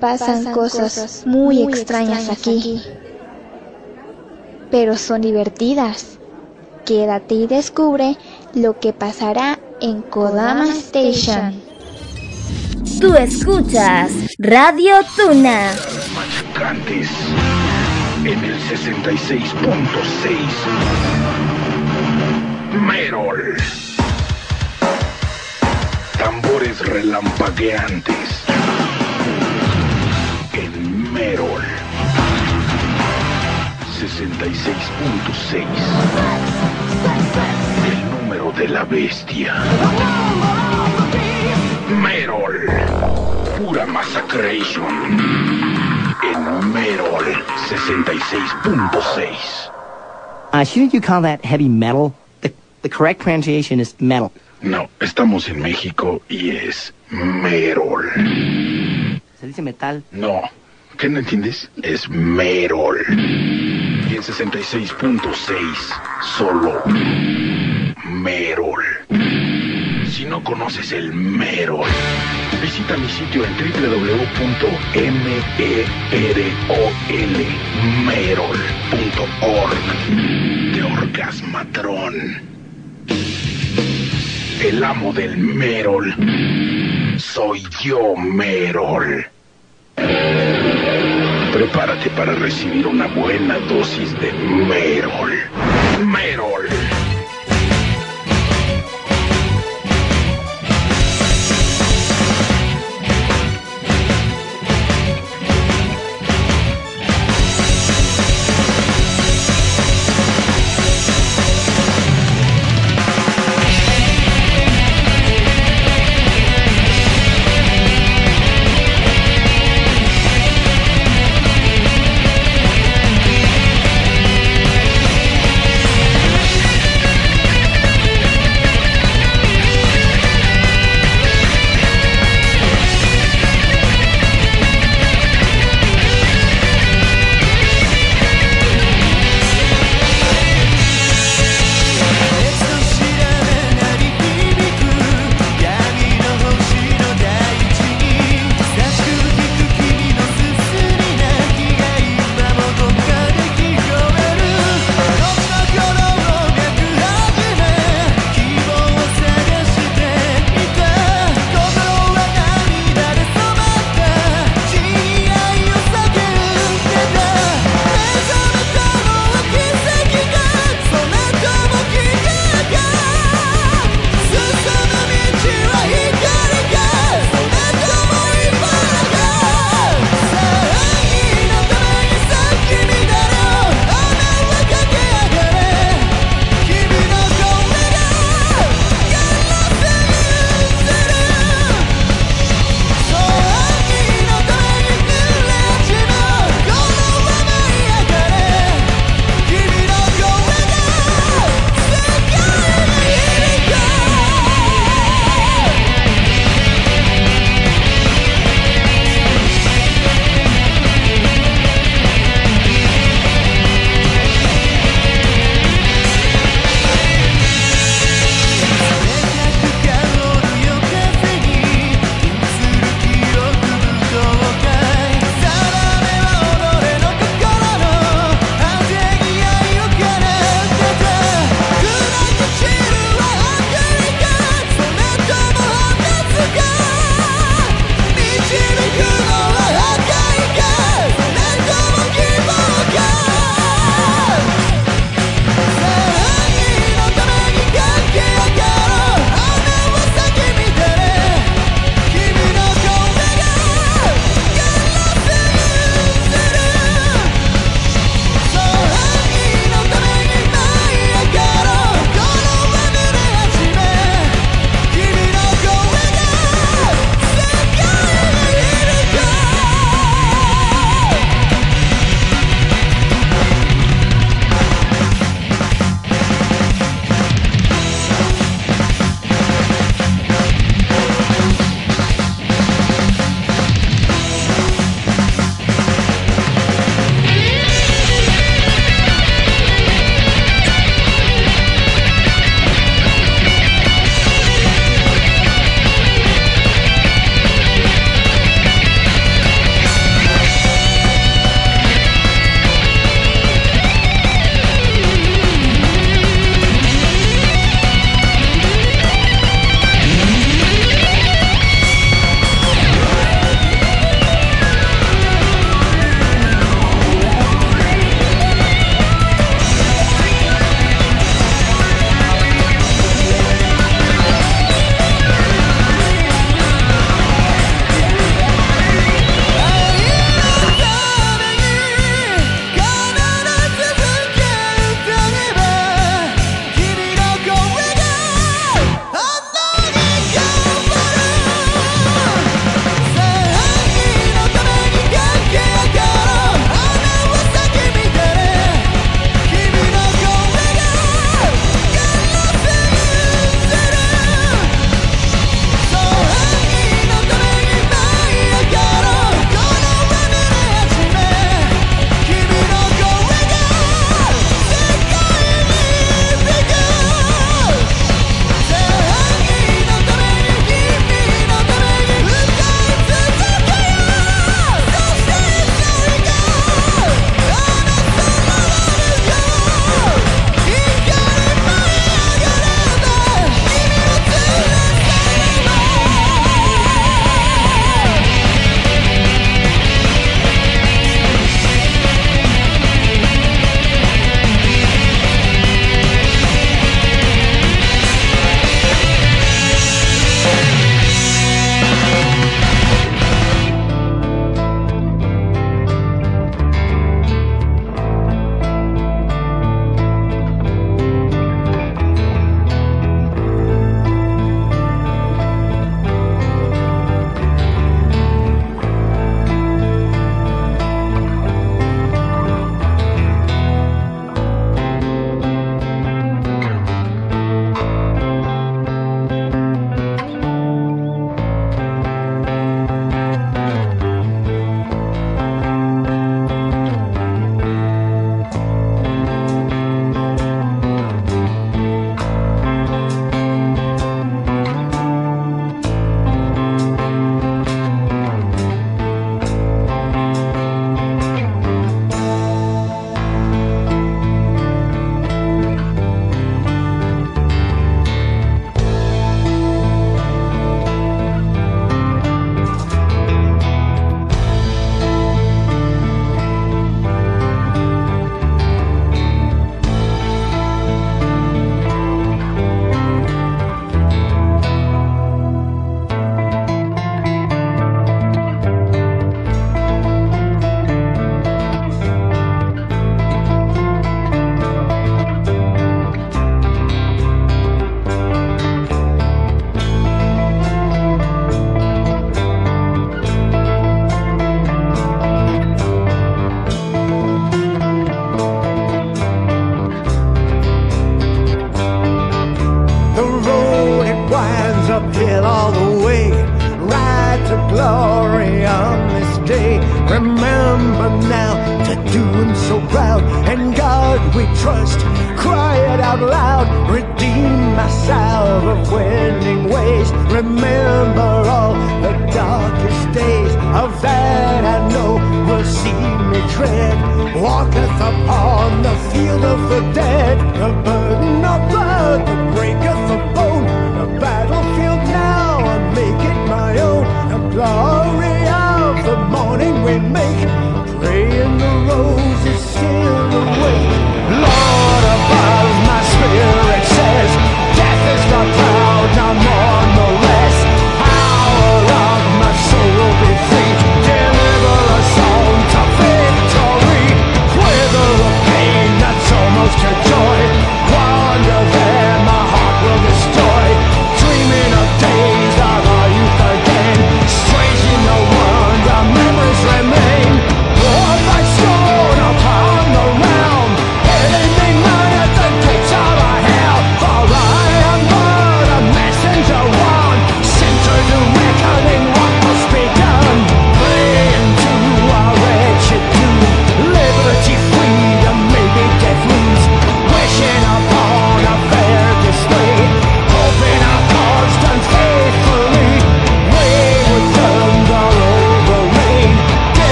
Pasan, cosas, muy, extrañas, aquí. Pero son divertidas. Quédate y descubre lo que pasará en Kodama Station. Tú escuchas Radio Tuna. Machacantes en el 66.6. Merol. Tambores relampagueantes Merol. 66.6. El número de la bestia. Merol. Pura Massacration. En Merol 66.6. Uh, shouldn't you call that heavy metal? The, the correct pronunciation is metal. No, estamos en México y es Merol. Se dice metal. No, ¿qué no entiendes? Es Merol. Y en 66.6, solo Merol. Si no conoces el Merol, visita mi sitio en www.merol.org de Orgasmatrón. El amo del Merol. Soy yo, Merol. Prepárate para recibir una buena dosis de Merol. Merol.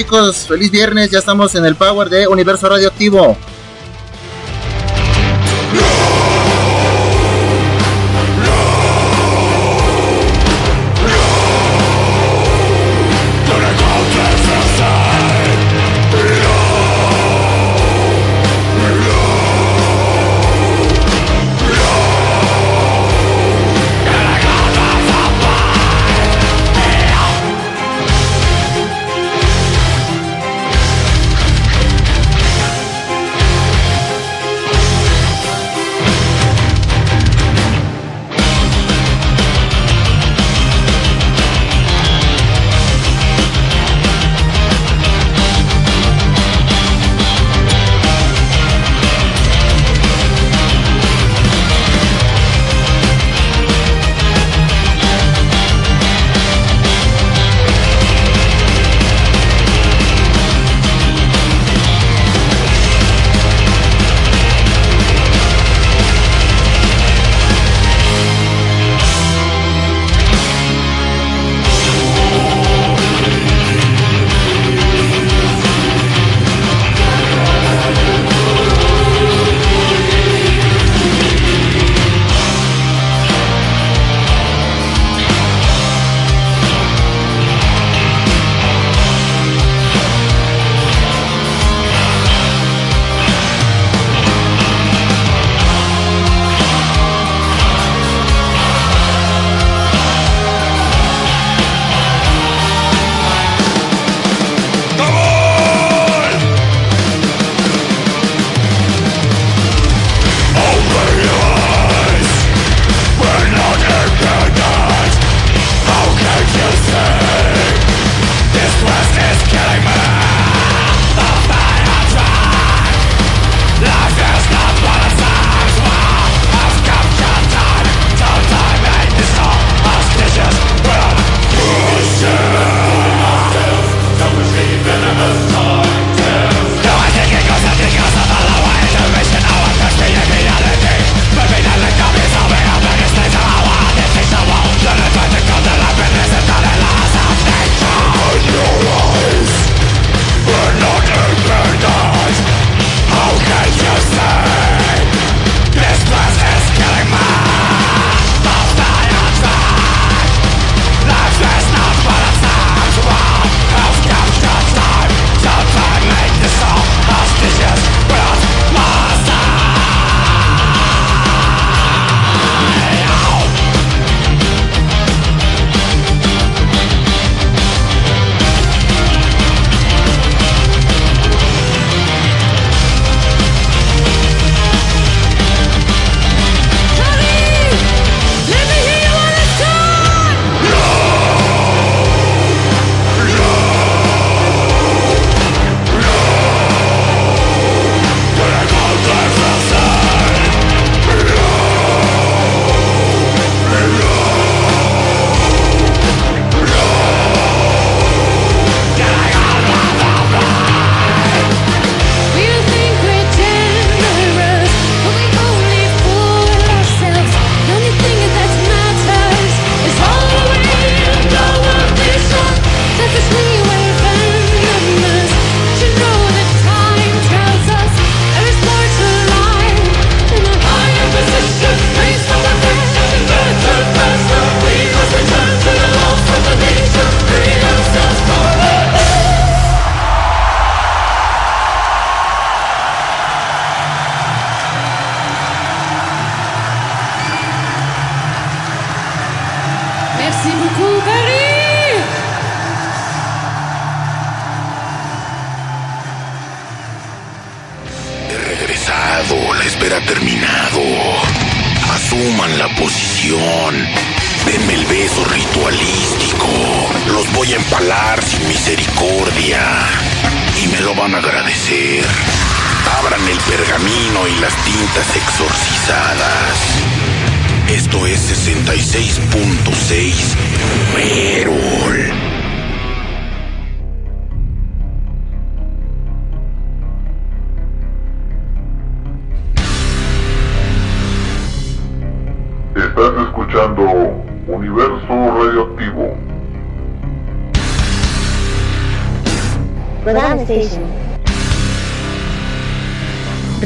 Chicos, feliz viernes, ya estamos en el Power de Universo Radioactivo.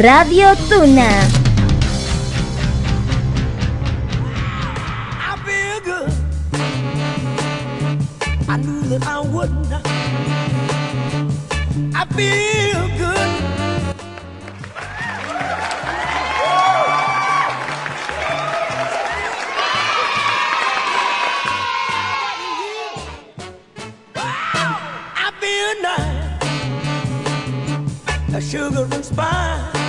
Radio Tuna. I feel good. I knew that I wouldn't. I feel good. I feel nice. A sugar and spice.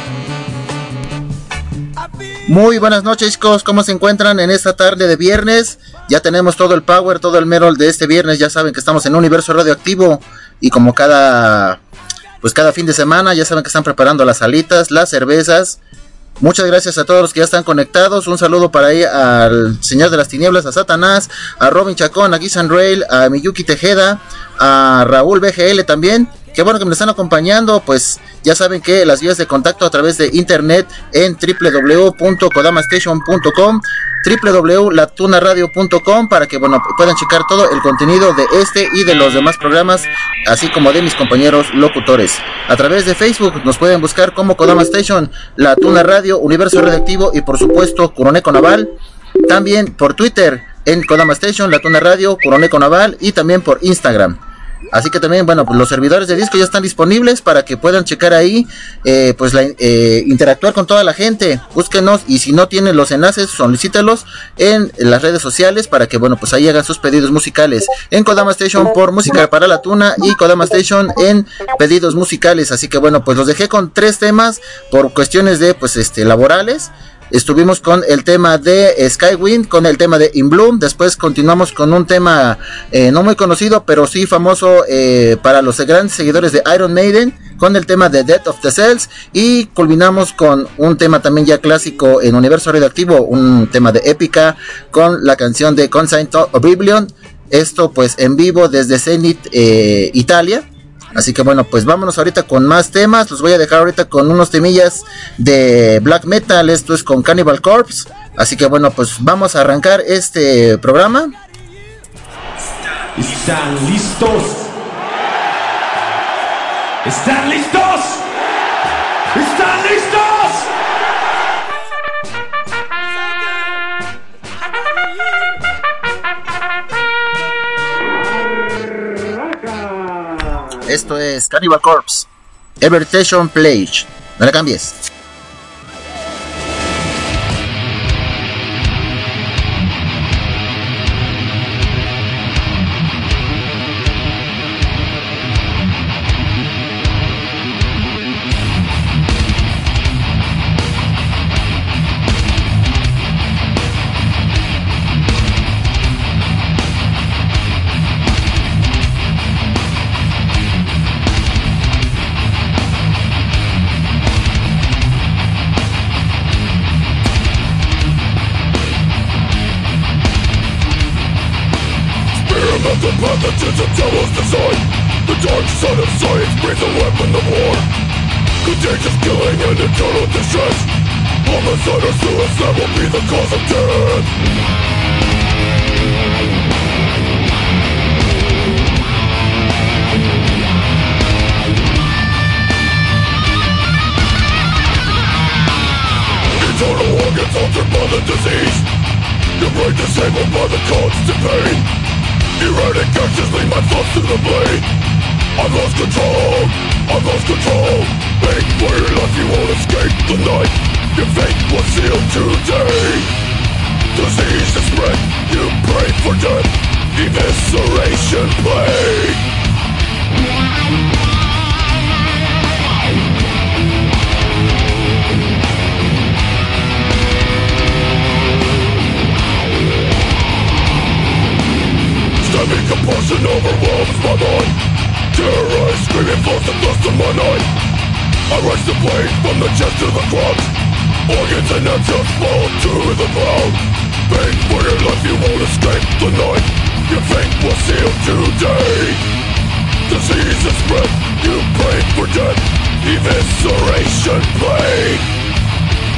Muy buenas noches chicos, ¿cómo se encuentran en esta tarde de viernes? Ya tenemos todo el power, todo el merol de este viernes, ya saben que estamos en un universo radioactivo y como cada pues cada fin de semana ya saben que están preparando las alitas, las cervezas. Muchas gracias a todos los que ya están conectados. Un saludo para ahí al Señor de las Tinieblas, a Satanás, a Robin Chacón, a Gisan Rail, a Miyuki Tejeda, a Raúl BGL también. Qué bueno que me están acompañando, pues ya saben que las vías de contacto a través de internet en www.kodamastation.com www.latunaradio.com para que bueno puedan checar todo el contenido de este y de los demás programas así como de mis compañeros locutores. A través de Facebook nos pueden buscar como Kodama Station La Tuna Radio Universo Radioactivo y por supuesto Curoneco Naval. También por Twitter en Kodama Station La Tuna Radio Curoneco Naval y también por Instagram Así que también, bueno, pues los servidores de disco ya están disponibles para que puedan checar ahí, eh, pues eh, interactuar con toda la gente. Búsquenos y si no tienen los enlaces, solicítelos en las redes sociales para que, bueno, pues ahí hagan sus pedidos musicales. En Kodama Station por Música para la Tuna y Kodama Station en pedidos musicales. Así que, bueno, pues los dejé con tres temas por cuestiones de, pues, este, laborales. Estuvimos con el tema de Skywind, con el tema de In Bloom. Después continuamos con un tema eh, no muy conocido, pero sí famoso eh, para los grandes seguidores de Iron Maiden, con el tema de Death of the Cells. Y culminamos con un tema también ya clásico en Universo Radioactivo, un tema de épica, con la canción de Consign Oblivion. Esto pues en vivo desde Zenith, eh, Italia. Así que bueno, pues vámonos ahorita con más temas. Los voy a dejar ahorita con unos temillas de black metal. Esto es con Cannibal Corpse. Así que bueno, pues vamos a arrancar este programa. ¿Están listos? ¿Están listos? ¿Están listos? Esto es Cannibal Corpse. Evertation Plage. No le cambies. Suicide will be the cause of death Internal organs altered by the disease Your brain disabled by the constant pain Erratic actions lead my thoughts to the blade I've lost control, I've lost control Beg for your life, you won't escape the night Your fate was sealed today. Disease is spread, you pray for death. Evisceration plague. Stabbing compulsion overwhelms my mind. Terrorized, screaming flows the dust of my night. I rise the blade from the chest to the crotch Organs and entrails fall to the ground Beg for your life, you won't escape the night Your fate was sealed today Disease is spread, you pray for death Evisceration plague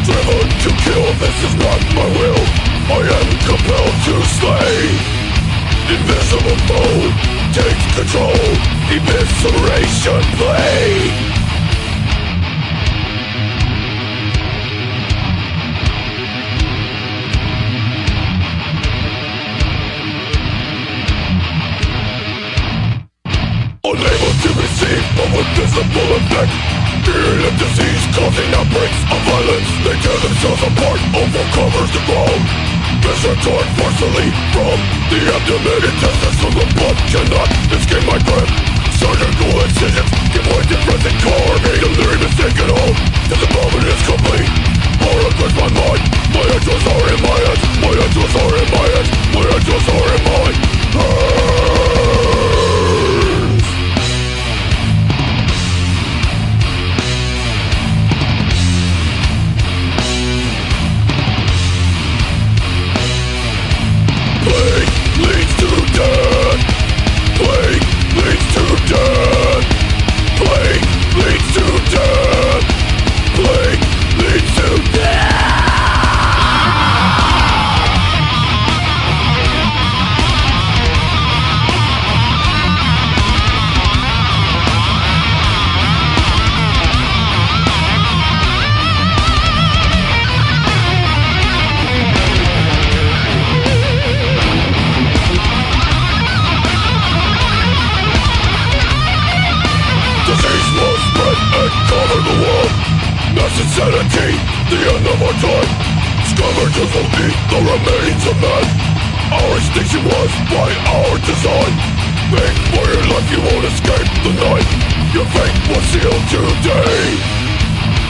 Driven to kill, this is not my will I am compelled to slay Invisible foe takes control. Evisceration desperation receive of a visible effect Fearing of disease causing outbreaks of violence. They tear themselves apart, overcovers the ground Misretort forcefully from the abdomen Intestines from the blood. Cannot escape my grip Surgical incisions give way to present carnage Delirium is taken hold, this abdomen is complete. Horror grips my mind, my angels are in my head. My angels are in my head, my angels are in my head ah. Will eat the remains of man. Our extinction was by our design. Think for your life you won't escape the night. Your fate was sealed today.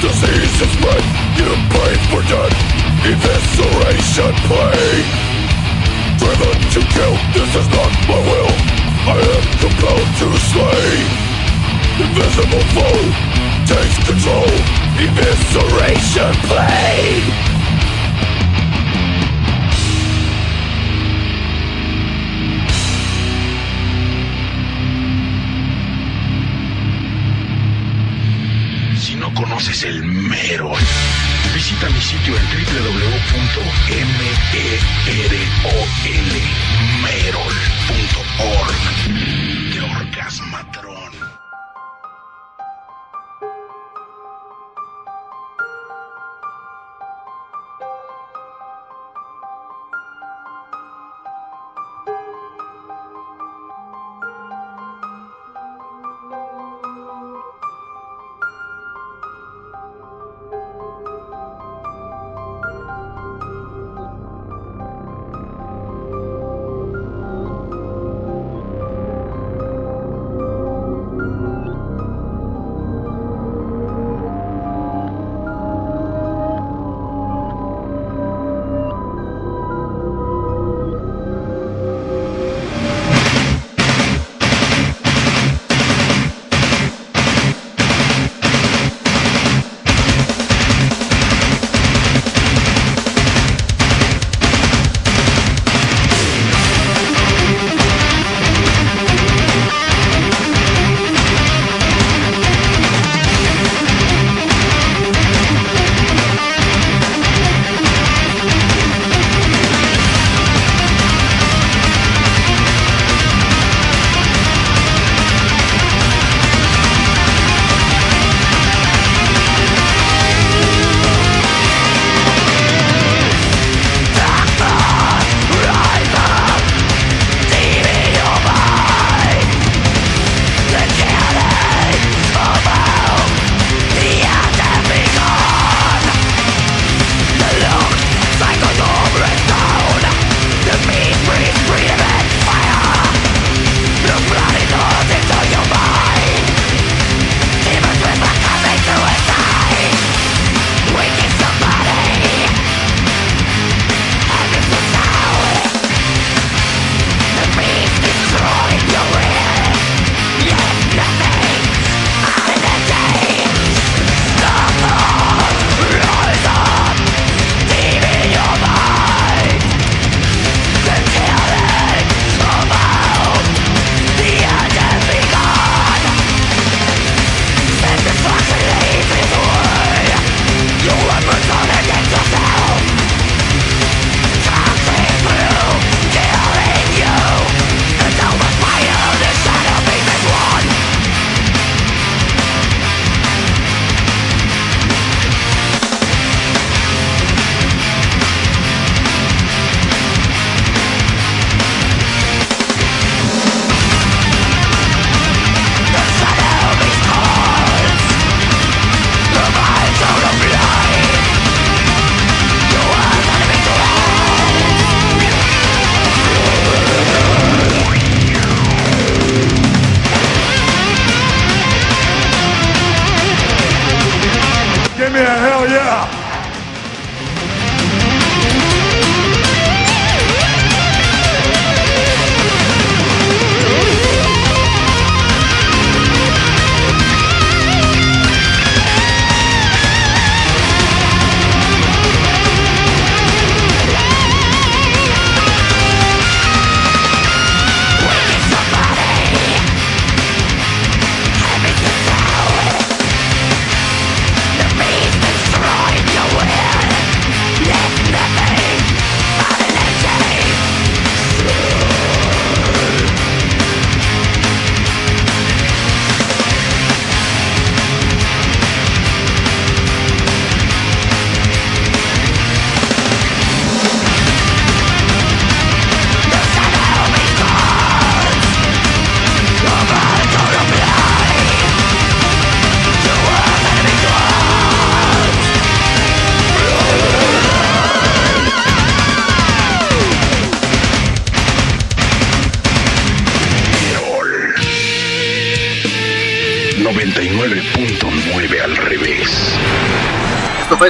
Disease is spread, you pray for death. Evisceration play Driven to kill, this is not my will. I am compelled to slay. Invisible foe takes control. Evisceration play sitio en www.merol.org.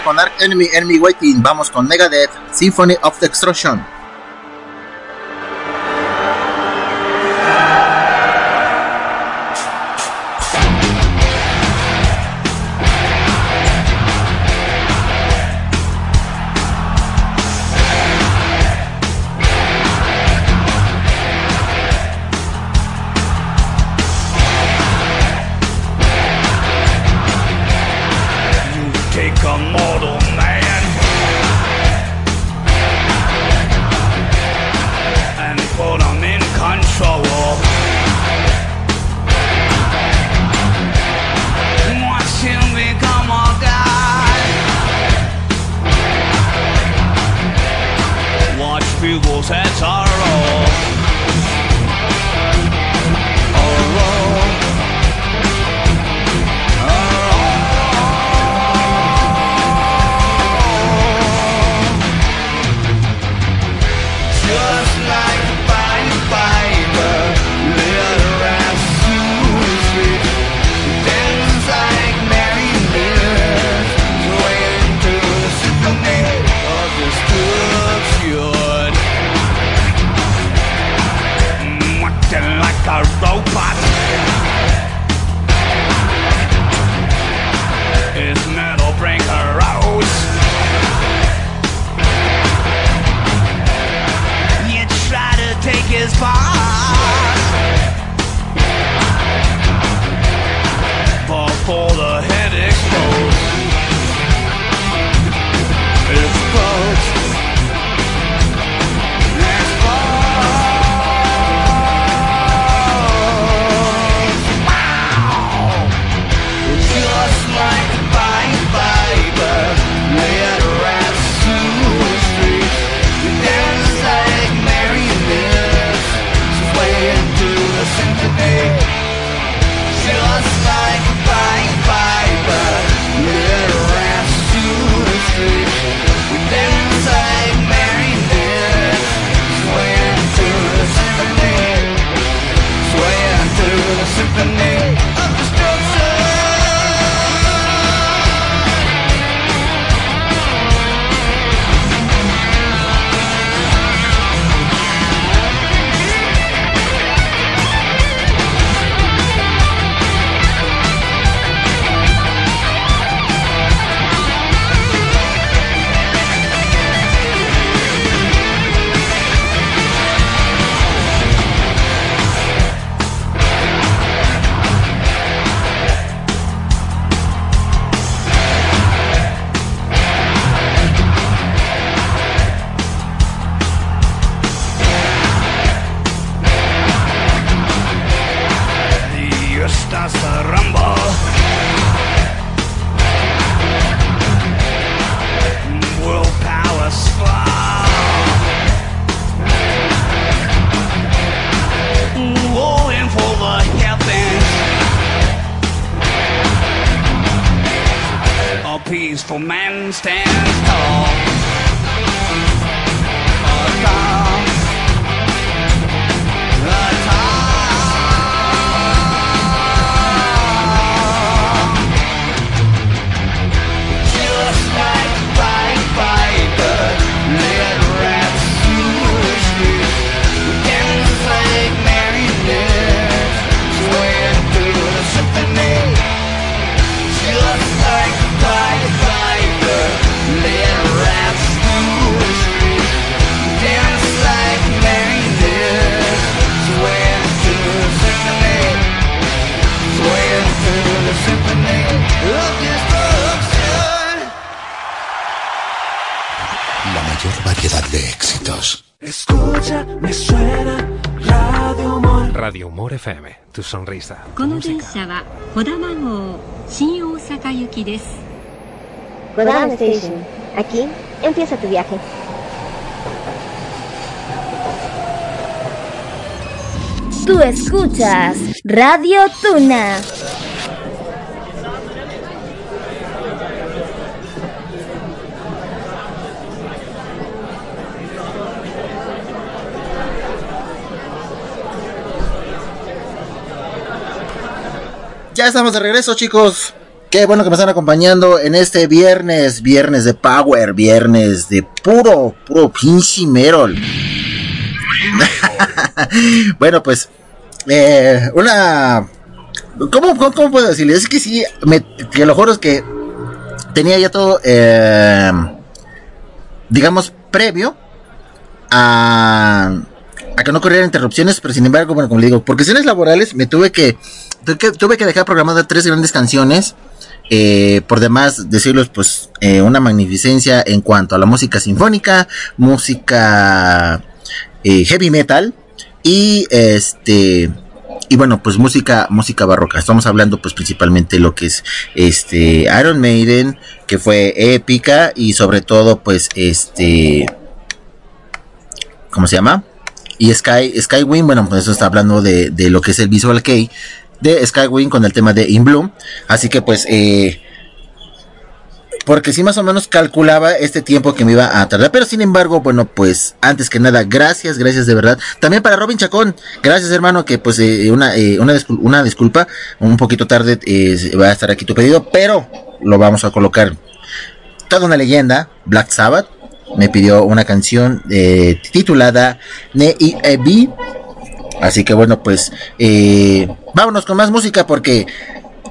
con Ark Enemy, Enemy Waiting, vamos con Megadeth, Symphony of Destruction. sonrisa. Kodama Station. Aquí empieza tu viaje. Tú escuchas Radio Tuna. Ya estamos de regreso, chicos. Qué bueno que me están acompañando en este viernes, viernes de Power, viernes de puro, puro pinche Merol. bueno, pues, eh, una... ¿Cómo, cómo, puedo decirles? Es que sí, me, te lo juro es que tenía ya todo, eh, digamos, previo a, a que no ocurrieran interrupciones, pero sin embargo, bueno, como le digo, por cuestiones laborales me tuve que, tuve que, dejar programadas tres grandes canciones eh, por demás decirlos pues eh, una magnificencia en cuanto a la música sinfónica música eh, heavy metal y este y bueno pues música música barroca. Estamos hablando pues principalmente lo que es este Iron Maiden que fue épica y sobre todo pues este cómo se llama y Sky Skywing bueno pues eso está hablando de, de lo que es el Visual Kei de Skywing con el tema de In Bloom. Así que pues, eh, porque sí más o menos calculaba este tiempo que me iba a tardar. Pero sin embargo, bueno, pues antes que nada, gracias, gracias de verdad. También para Robin Chacón, gracias hermano, que pues eh, una, eh, una, una, disculpa, un poquito tarde eh, va a estar aquí tu pedido, pero lo vamos a colocar. Toda una leyenda, Black Sabbath, me pidió una canción eh, titulada Ne Ebi Así que bueno, pues eh, vámonos con más música porque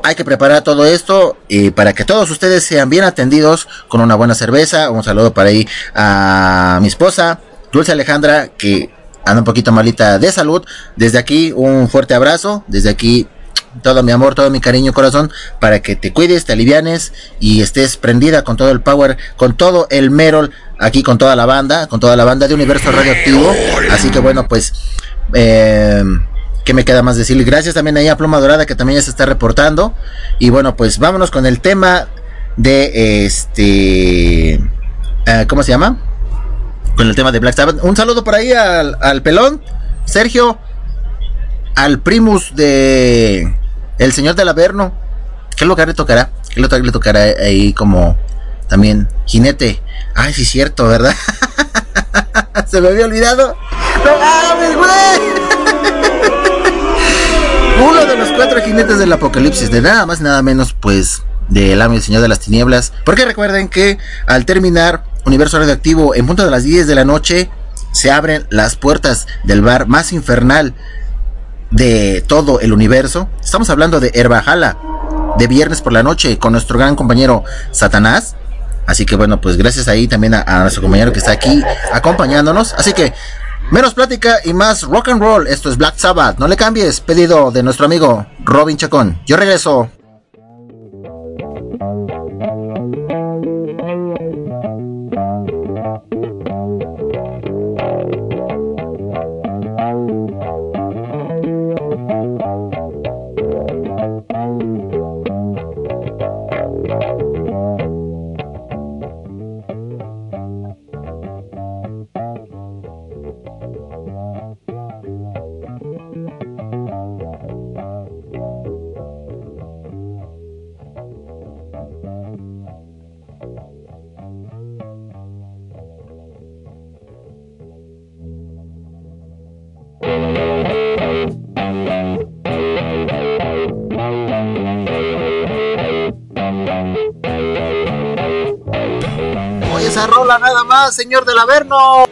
hay que preparar todo esto eh, para que todos ustedes sean bien atendidos con una buena cerveza. Un saludo para ahí a mi esposa, Dulce Alejandra, que anda un poquito malita de salud. Desde aquí un fuerte abrazo, desde aquí todo mi amor, todo mi cariño, corazón, para que te cuides, te alivianes y estés prendida con todo el power, con todo el Merol, aquí con toda la banda, con toda la banda de Universo Radioactivo. Así que bueno, pues eh, ¿Qué me queda más decir? Gracias también ahí a Pluma Dorada que también ya se está reportando. Y bueno, pues vámonos con el tema de este... Eh, ¿Cómo se llama? Con el tema de Black Sabbath. Un saludo por ahí al, al pelón, Sergio, al primus de El Señor del Averno. ¿Qué lugar le tocará? ¿Qué lugar le tocará ahí como también jinete? Ay, sí, cierto, ¿verdad? Se me había olvidado. ¡No güey! Uno de los cuatro jinetes del apocalipsis, de nada más, nada menos, pues, del amo y el señor de las tinieblas. Porque recuerden que al terminar Universo Radioactivo en punto de las 10 de la noche, se abren las puertas del bar más infernal de todo el universo. Estamos hablando de Herbajala, de viernes por la noche, con nuestro gran compañero Satanás. Así que bueno, pues gracias ahí también a, nuestro compañero que está aquí acompañándonos. Así que Menos plática y más rock and roll. Esto es Black Sabbath. No le cambies. Pedido de nuestro amigo Robin Chacón. Yo regreso. Señor del Averno.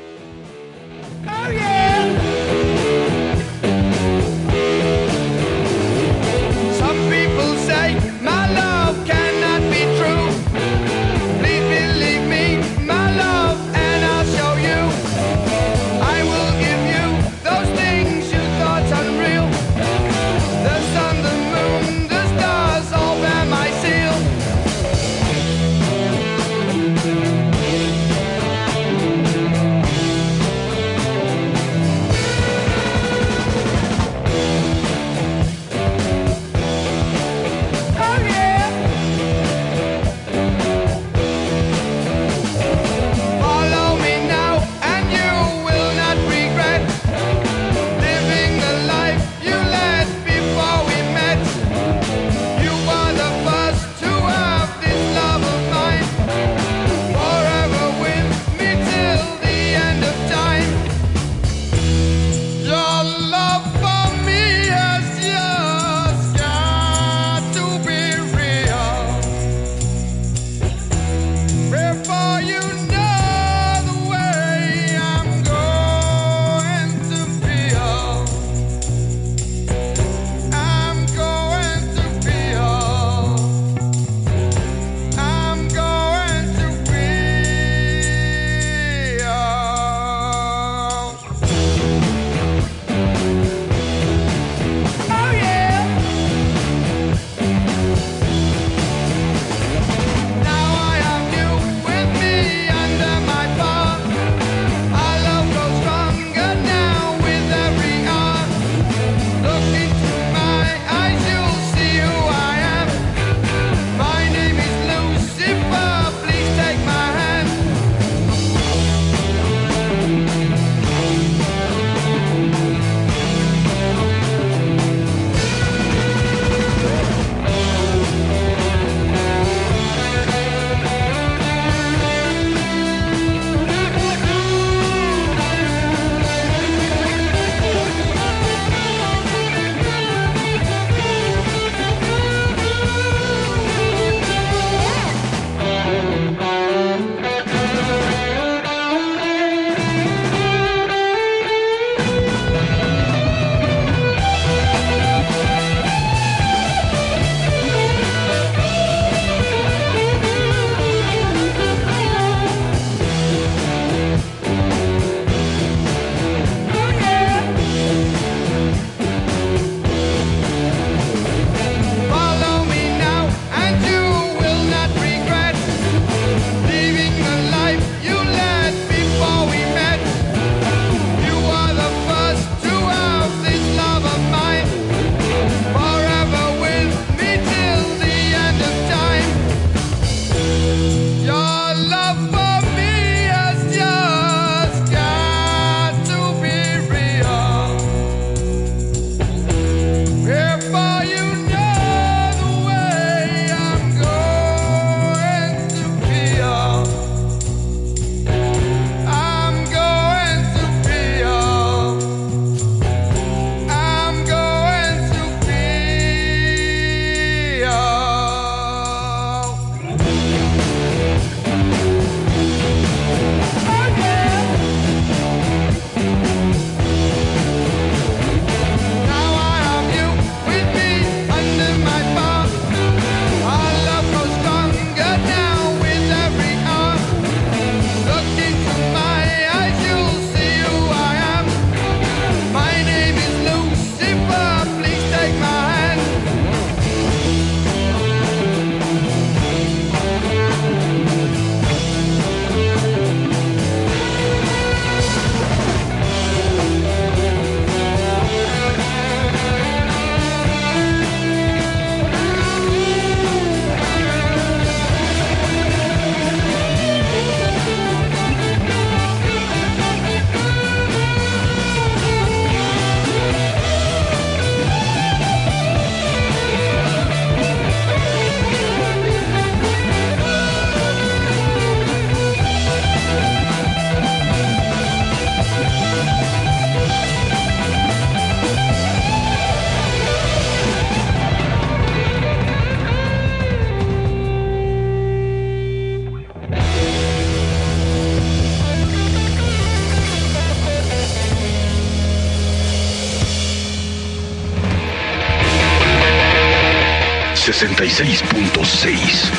66.6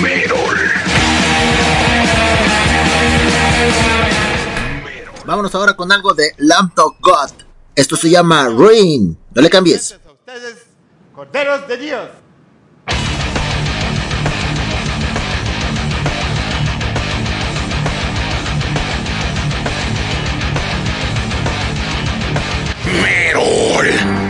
Merol. Vámonos ahora con algo de Lamb of God. Esto se llama Rain. No le cambies. Corderos de Dios. Merol.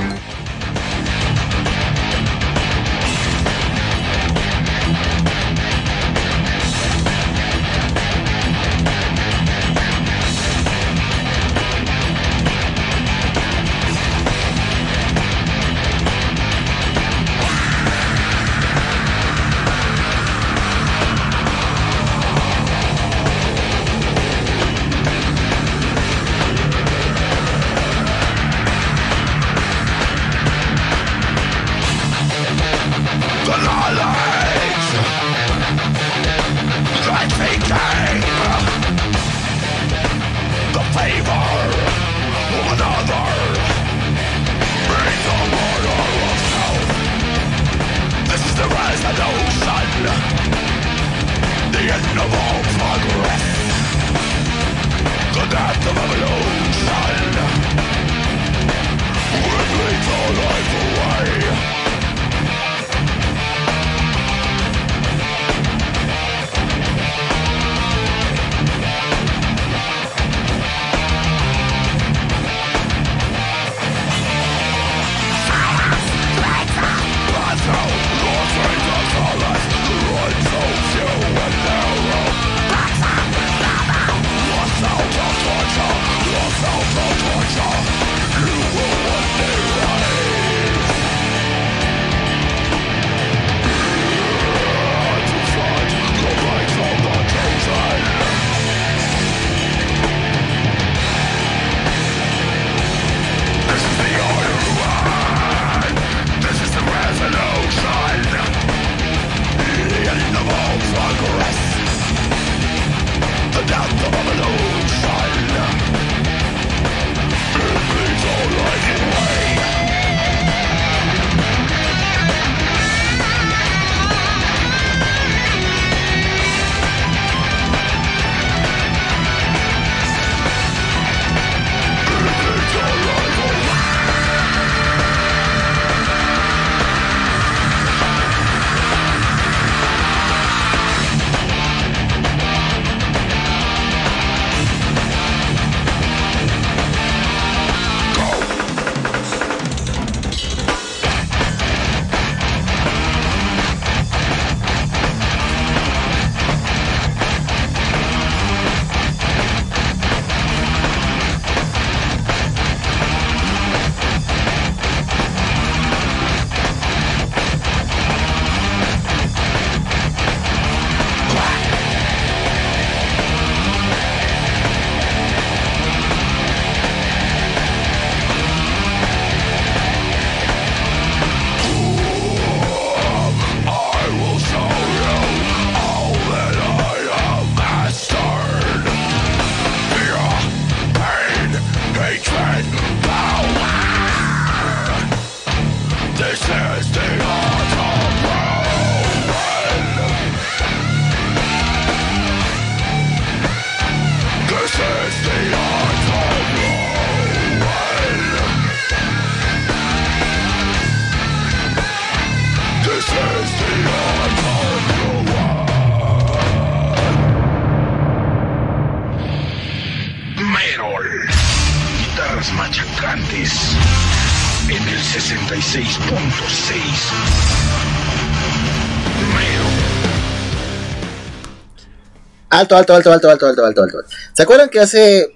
Alto, alto, alto, alto, alto, alto, alto, alto. ¿Se acuerdan que hace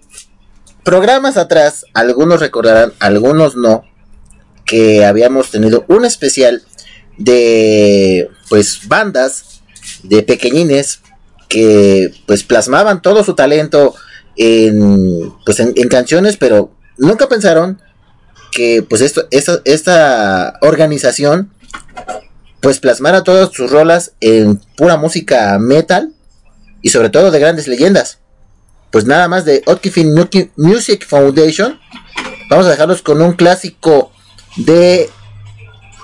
programas atrás, algunos recordarán, algunos no, que habíamos tenido un especial de, pues, bandas de pequeñines que, pues, plasmaban todo su talento en, pues, en, en canciones, pero nunca pensaron que, pues, esto, esta, esta organización, pues, plasmara todas sus rolas en pura música metal y sobre todo de grandes leyendas. Pues nada más de Otkifin Music Foundation. Vamos a dejarlos con un clásico de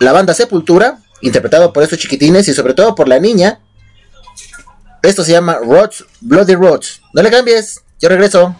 la banda Sepultura. interpretado por estos chiquitines y sobre todo por la niña. Esto se llama Rods, Bloody Rods. No le cambies, yo regreso.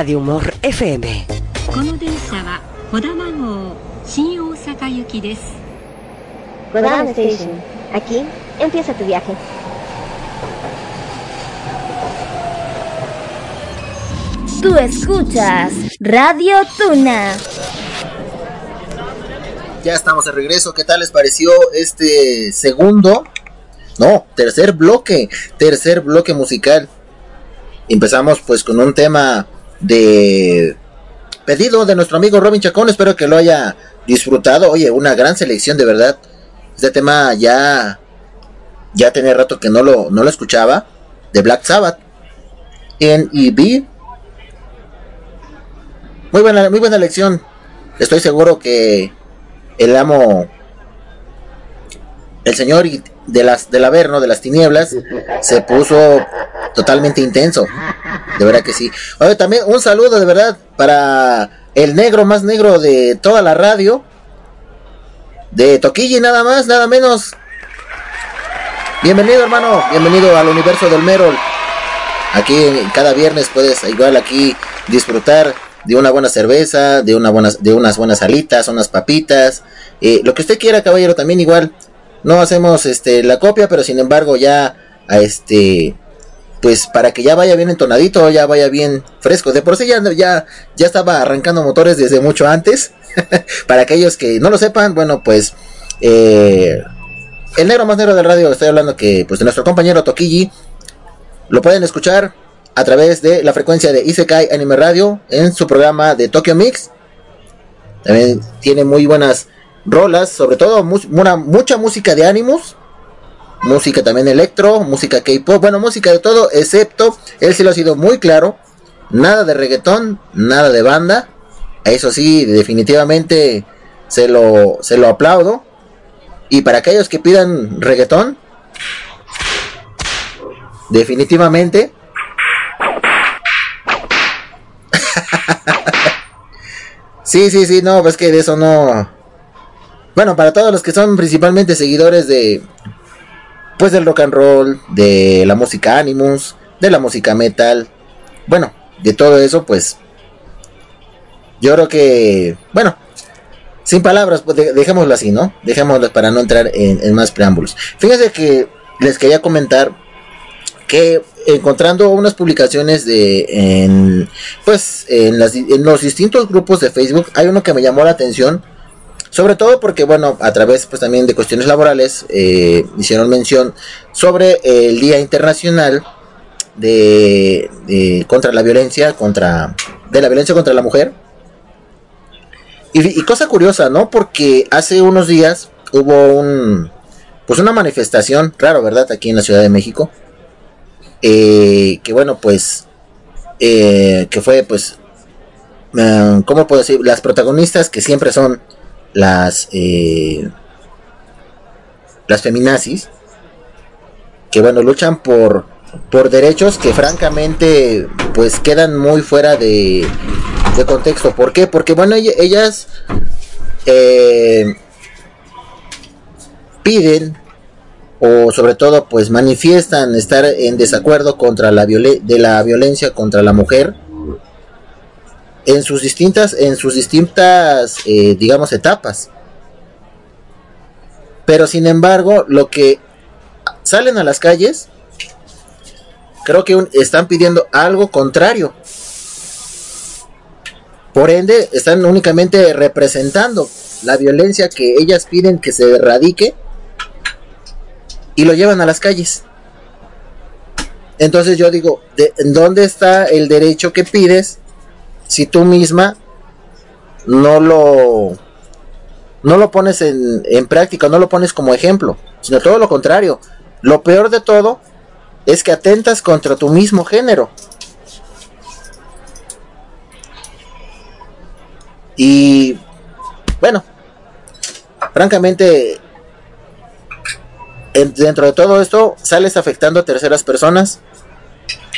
Radio Humor FM. Kodama Station. Aquí empieza tu viaje. Tú escuchas Radio Tuna. Ya estamos de regreso. ¿Qué tal les pareció este segundo? No, tercer bloque. Tercer bloque musical. Empezamos pues con un tema de pedido de nuestro amigo Robin Chacón. Espero que lo haya disfrutado. Oye, una gran selección de verdad. Este tema ya ya tenía rato que no lo, no lo escuchaba. De Black Sabbath. En EB. Muy buena, muy buena lección. Estoy seguro que el amo, el señor de las del Averno, de las tinieblas, se puso totalmente intenso. De verdad que sí. Oye, también un saludo de verdad para el negro más negro de toda la radio. De Toquille, nada más, nada menos. Bienvenido, hermano. Bienvenido al universo del Merol. Aquí cada viernes puedes igual aquí disfrutar de una buena cerveza, de una buena, de unas buenas alitas, unas papitas, eh, lo que usted quiera, caballero, también igual. No hacemos este la copia, pero sin embargo ya a este pues para que ya vaya bien entonadito, ya vaya bien fresco. De por sí ya, ya, ya estaba arrancando motores desde mucho antes. para aquellos que no lo sepan, bueno, pues eh, el negro más negro del radio, estoy hablando que pues de nuestro compañero Toquilli, lo pueden escuchar a través de la frecuencia de Isekai Anime Radio en su programa de Tokyo Mix. También tiene muy buenas rolas, sobre todo mucha música de ánimos. música también electro, música K-pop, bueno, música de todo, excepto, él sí lo ha sido muy claro, nada de reggaetón, nada de banda, eso sí, definitivamente se lo, se lo aplaudo. Y para aquellos que pidan reggaetón, definitivamente sí, sí, sí, no, pues que de eso no. Bueno, para todos los que son principalmente seguidores de. Pues del rock and roll, de la música Animus, de la música metal. Bueno, de todo eso, pues. Yo creo que. Bueno, sin palabras, pues dejémoslo así, ¿no? Dejémoslo para no entrar en, en más preámbulos. Fíjense que les quería comentar que encontrando unas publicaciones de en, pues en, las, en los distintos grupos de Facebook hay uno que me llamó la atención sobre todo porque bueno a través pues también de cuestiones laborales eh, hicieron mención sobre el día internacional de, contra la violencia contra de la violencia contra la mujer. Y, cosa curiosa no porque hace unos días hubo un pues una manifestación claro verdad aquí en la Ciudad de México eh, que bueno, pues, eh, que fue pues, eh, ¿cómo puedo decir? Las protagonistas que siempre son las, eh, las feminazis, que bueno, luchan por, por derechos que francamente pues quedan muy fuera de, de contexto. ¿Por qué? Porque bueno, ellas eh, piden o sobre todo pues manifiestan estar en desacuerdo contra la de la violencia contra la mujer en sus distintas en sus distintas eh, digamos etapas pero sin embargo lo que salen a las calles creo que están pidiendo algo contrario por ende están únicamente representando la violencia que ellas piden que se erradique y lo llevan a las calles. Entonces yo digo, ¿de dónde está el derecho que pides si tú misma no lo no lo pones en, en práctica, no lo pones como ejemplo, sino todo lo contrario. Lo peor de todo es que atentas contra tu mismo género. Y bueno, francamente dentro de todo esto sales afectando a terceras personas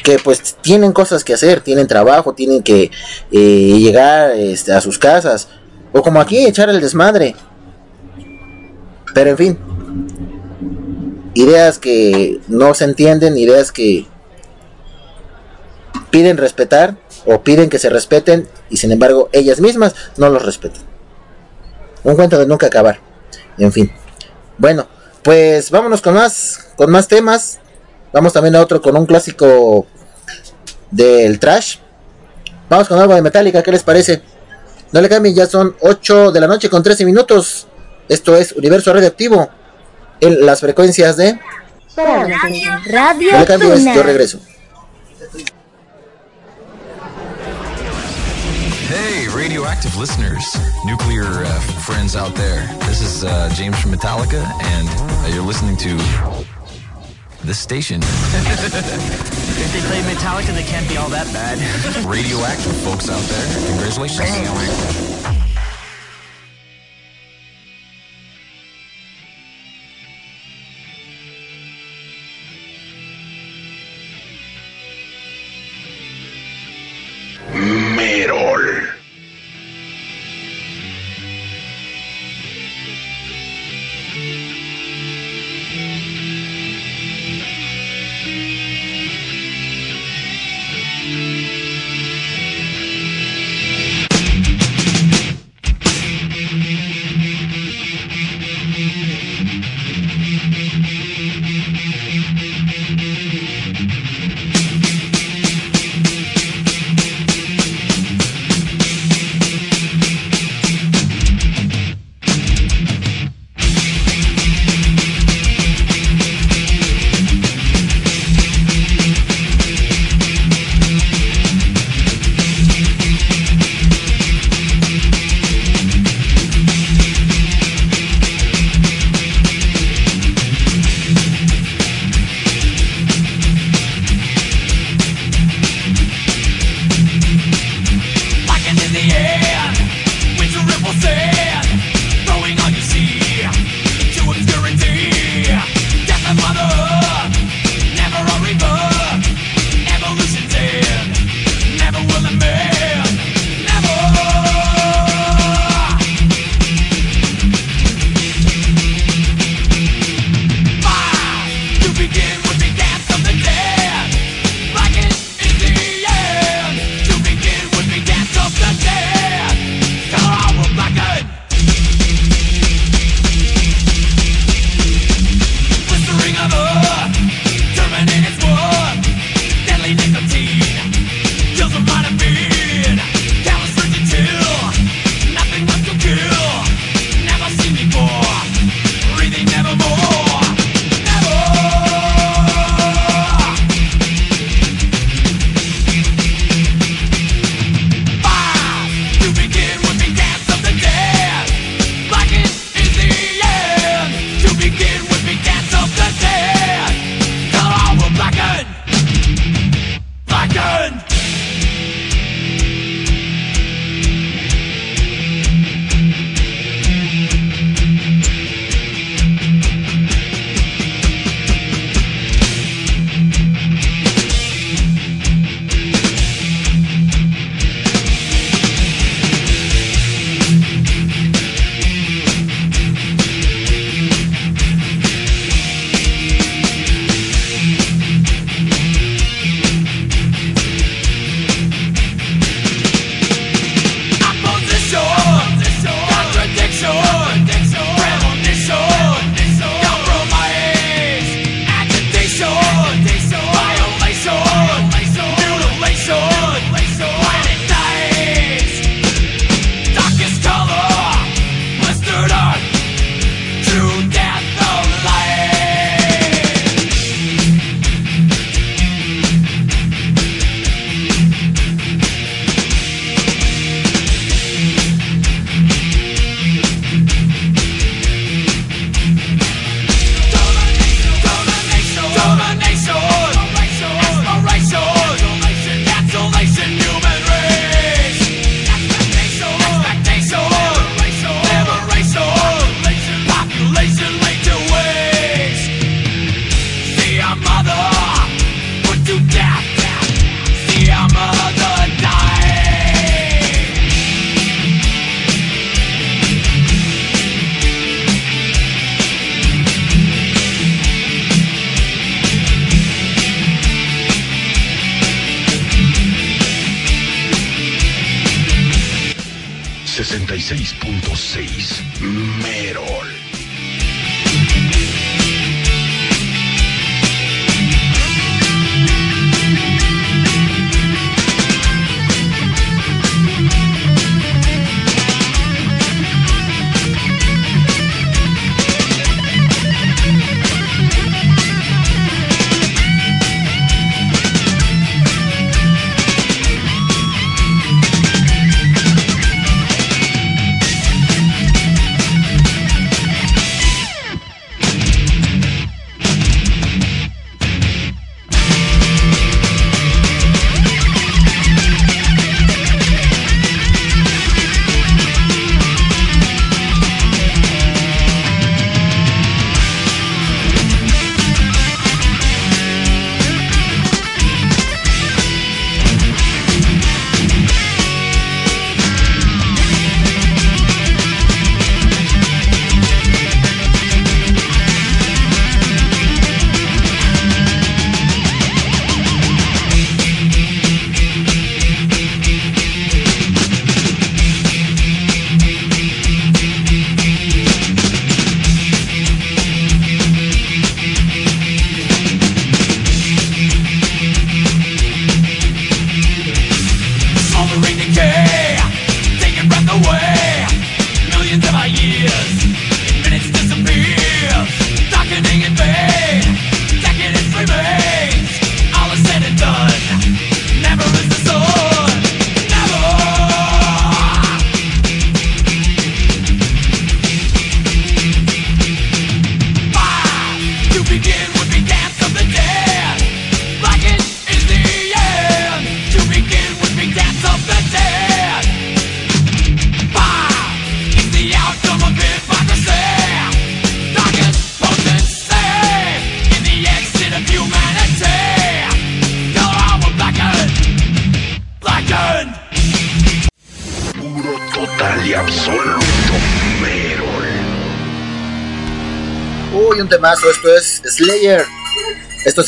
que pues tienen cosas que hacer, tienen trabajo, tienen que eh, llegar este, a sus casas, o como aquí echar el desmadre. Pero en fin, ideas que no se entienden, ideas que piden respetar o piden que se respeten y sin embargo ellas mismas no los respetan. Un cuento de nunca acabar. En fin. Bueno, pues vámonos con más, con más temas. Vamos también a otro con un clásico del trash. Vamos con algo de Metallica, ¿qué les parece? No le cambien, ya son 8 de la noche con 13 minutos. Esto es Universo Radioactivo. En las frecuencias de... Radio no le cambies, yo regreso. Hey, radioactive listeners, nuclear uh, friends out there. This is uh, James from Metallica, and uh, you're listening to this station. if they play Metallica, they can't be all that bad. radioactive folks out there, congratulations.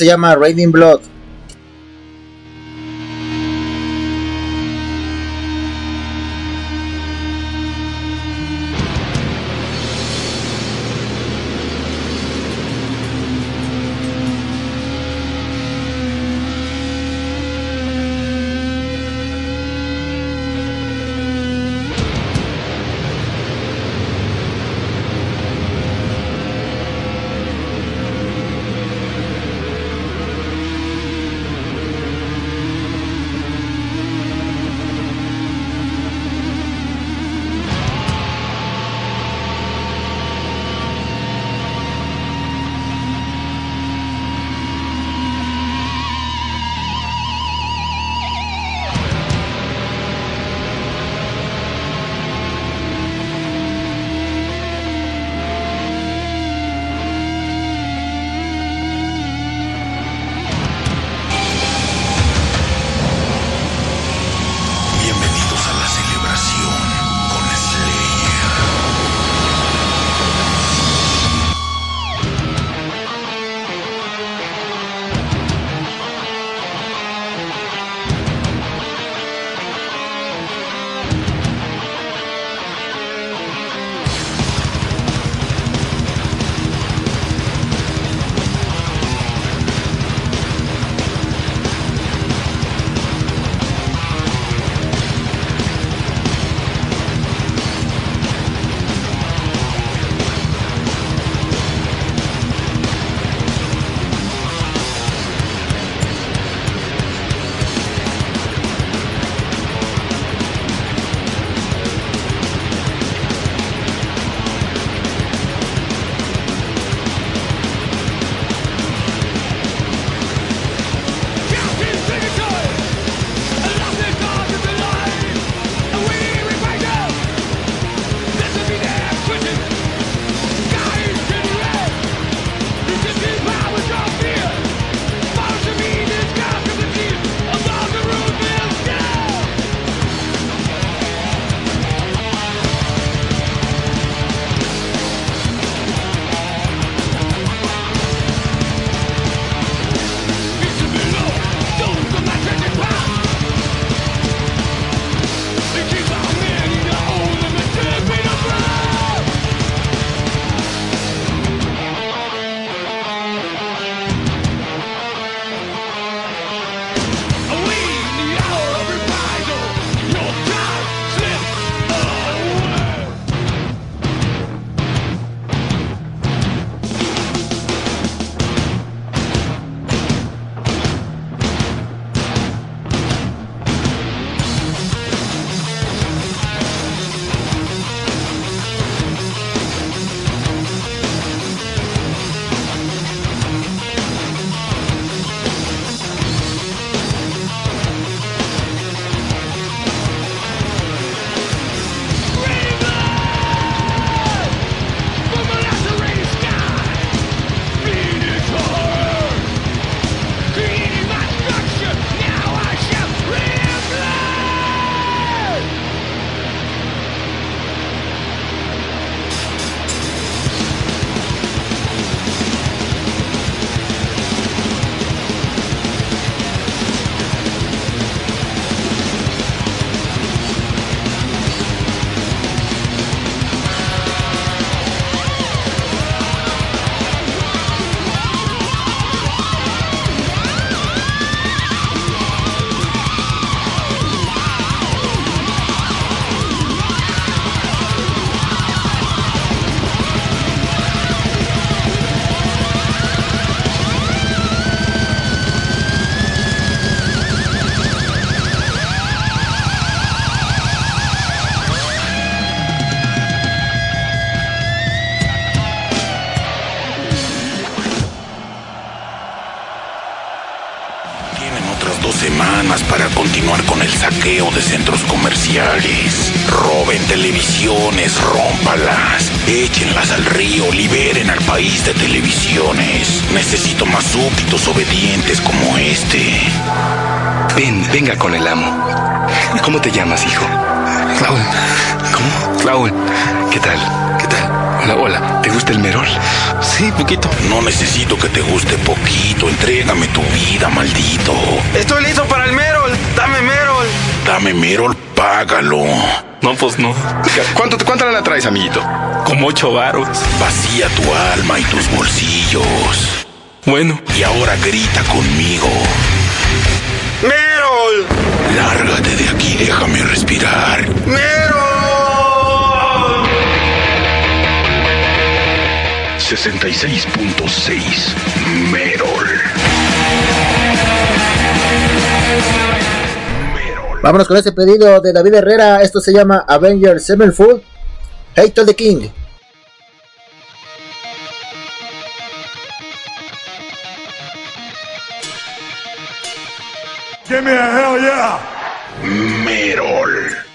Se llama Raining Blood. De centros comerciales. Roben televisiones, rómpalas. Échenlas al río, liberen al país de televisiones. Necesito más súbditos obedientes como este. Ven, venga con el amo. ¿Cómo te llamas, hijo? Raúl. ¿Cómo? Raúl. ¿Qué tal? ¿Qué tal? Hola, hola. ¿Te gusta el merol? Sí, poquito. No necesito que te guste poquito. Entrégame tu vida, maldito. Estoy listo para el merol. Dame merol. Dame Merol, págalo. No, pues no. ¿Cuánto, ¿Cuánto la traes, amiguito? Como ocho varos. Vacía tu alma y tus bolsillos. Bueno. Y ahora grita conmigo. ¡Merol! Lárgate de aquí, déjame respirar. ¡Merol! 66.6 Merol. Vámonos con este pedido de David Herrera. Esto se llama Avenger Sevenfold. Hate to the King. Give me a hell yeah. Merol.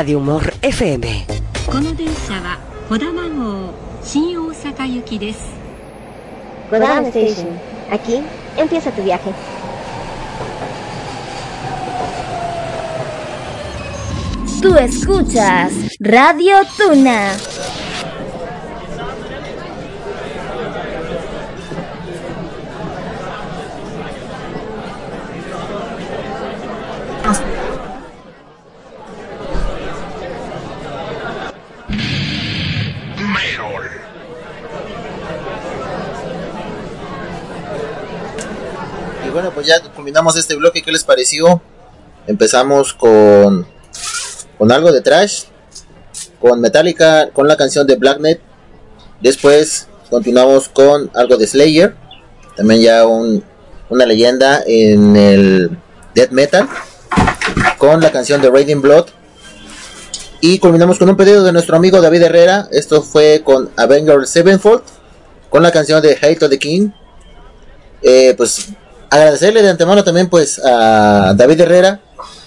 Radio Humor FM. この電車は小玉号新大阪行きです Kodama Station. Aquí empieza tu viaje. Tú escuchas Radio Tuna. Pues ya combinamos este bloque. ¿Qué les pareció? Empezamos con, con algo de trash, con Metallica, con la canción de Blacknet. Después continuamos con algo de Slayer, también ya un- una leyenda en el death metal, con la canción de Raging Blood. Y culminamos con un pedido de nuestro amigo David Herrera. Esto fue con Avenger Sevenfold, con la canción de Hate of the King. Eh, pues agradecerle de antemano también pues a David Herrera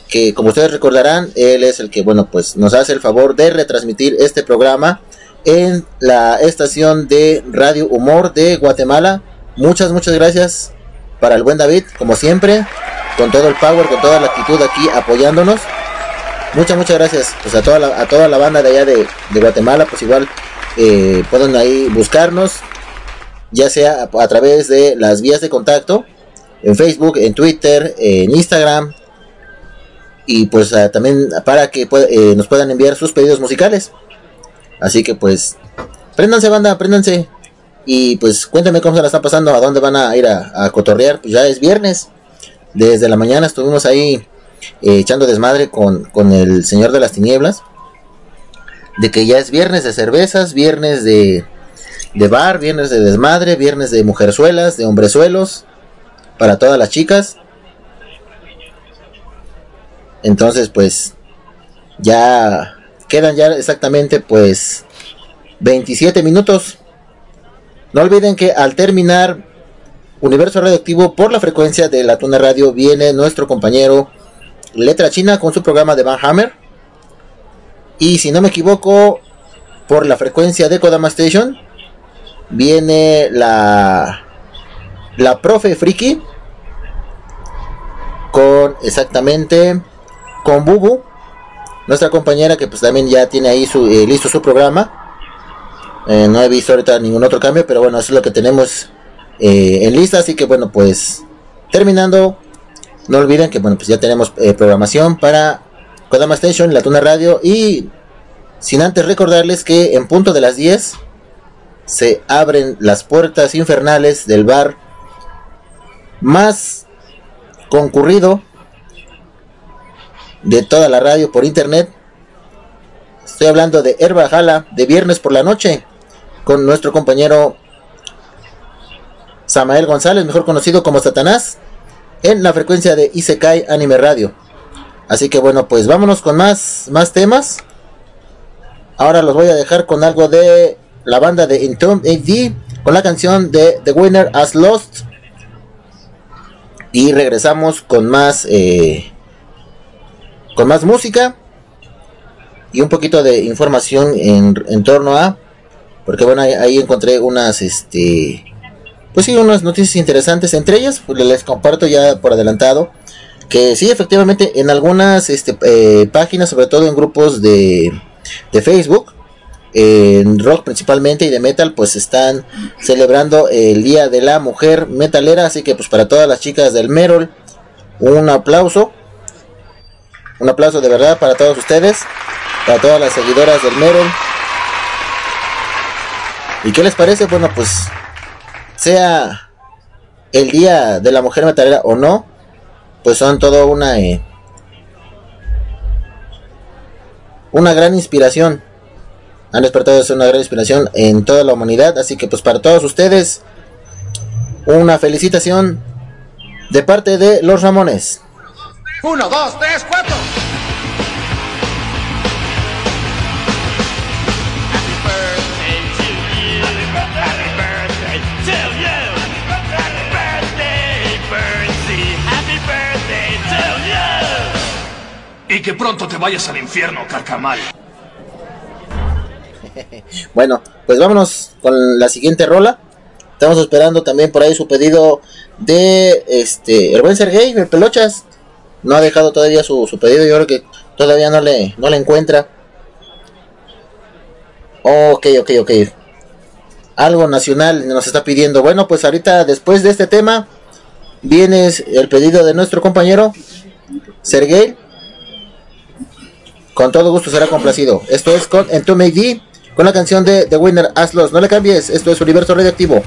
que como ustedes recordarán él es el que bueno pues nos hace el favor de retransmitir este programa en la estación de Radio Humor de Guatemala. Muchas muchas gracias para el buen David como siempre con todo el power con toda la actitud aquí apoyándonos. Muchas muchas gracias pues a toda la, a toda la banda de allá de, Guatemala pues igual eh, pueden ahí buscarnos ya sea a través de las vías de contacto en Facebook, en Twitter, en Instagram y pues ah, también para que eh, nos puedan enviar sus pedidos musicales. Así que pues préndanse banda, préndanse y pues cuéntenme cómo se la están pasando, a dónde van a ir a, a cotorrear, pues ya es viernes. Desde la mañana estuvimos ahí eh, echando desmadre con, con el Señor de las Tinieblas. De que ya es viernes de cervezas, viernes de, de bar, viernes de desmadre, viernes de mujerzuelas, de hombrezuelos, para todas las chicas. Entonces, pues, ya quedan ya exactamente, pues, 27 minutos. No olviden que al terminar Universo Radioactivo por la frecuencia de la Tuna Radio viene nuestro compañero Letra China con su programa de Van Hammer. Y si no me equivoco, por la frecuencia de Kodama Station viene la la profe Friki con exactamente con Bubu, nuestra compañera que pues también ya tiene ahí su eh, listo su programa. Eh, no he visto ahorita ningún otro cambio, pero bueno, eso es lo que tenemos eh, en lista, así que bueno, pues terminando, no olviden que bueno, pues ya tenemos programación para Kodama Station, la Tuna Radio y sin antes recordarles que en punto de las 10 se abren las puertas infernales del bar más concurrido de toda la radio por internet. Estoy hablando de Herba Jala de viernes por la noche con nuestro compañero Samael González, mejor conocido como Satanás, en la frecuencia de Isekai Anime Radio. Así que bueno, pues vámonos con más, más temas. Ahora los voy a dejar con algo de la banda de Entomb AD con la canción de The Winner Has Lost. Y regresamos con más eh, con más música y un poquito de información en, en torno a porque bueno ahí, encontré unas este pues sí unas noticias interesantes. Entre ellas pues les comparto ya por adelantado que sí efectivamente en algunas este, eh, páginas sobre todo en grupos de, de Facebook en rock principalmente y de metal pues están celebrando el día de la mujer metalera así que pues para todas las chicas del Merol un aplauso. Un aplauso de verdad para todos ustedes para todas las seguidoras del Merol. Y qué les parece bueno pues sea el día de la mujer metalera o no pues son todo una eh, una gran inspiración han despertado es una gran inspiración en toda la humanidad. Así que pues para todos ustedes, una felicitación de parte de los Ramones. Uno, dos, tres, cuatro. Y que pronto te vayas al infierno, carcamal. Bueno, pues vámonos con la siguiente rola. Estamos esperando también por ahí su pedido de este el buen Sergey, el pelochas. No ha dejado todavía su, su pedido, yo creo que todavía no le, no le encuentra. Ok, ok, ok. Algo nacional nos está pidiendo. Bueno, pues ahorita después de este tema viene el pedido de nuestro compañero Sergey. Con todo gusto será complacido. Esto es con Entomb D con la canción de The Winner Hazlos. No le cambies. Esto es Universo Radioactivo.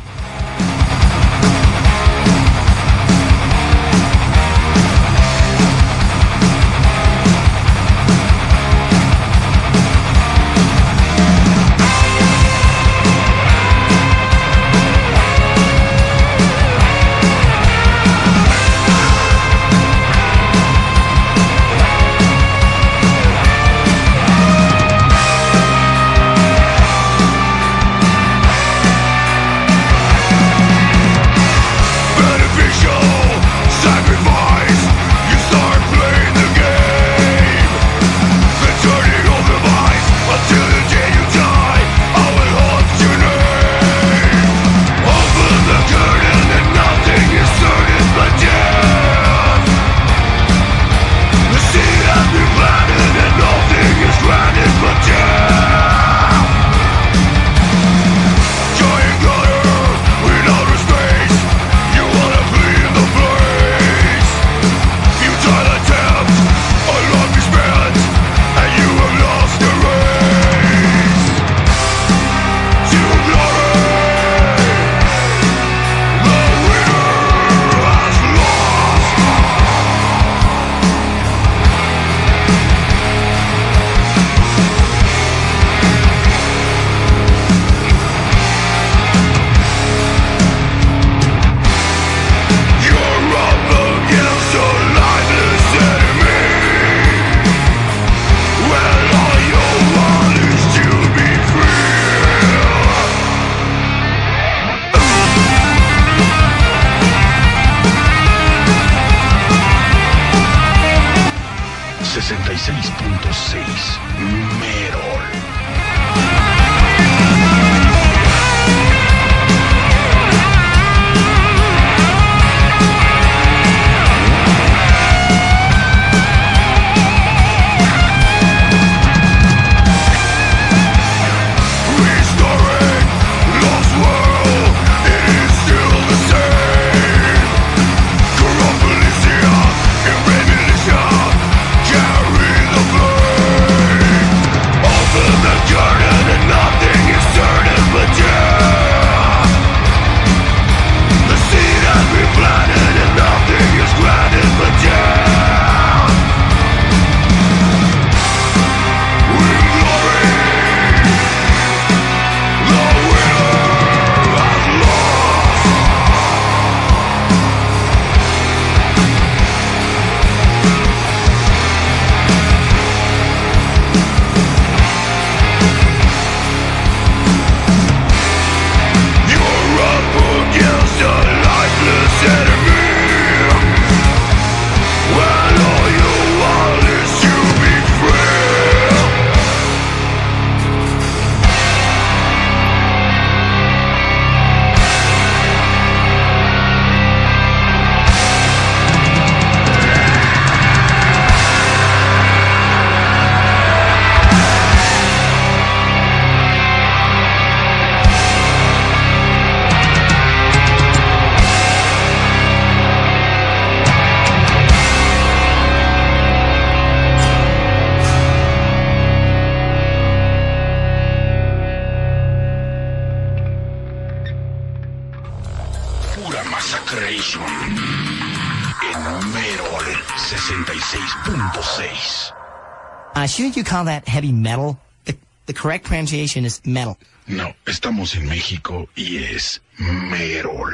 Call that heavy metal? The, the correct pronunciation is metal. No, estamos en México y es Merol.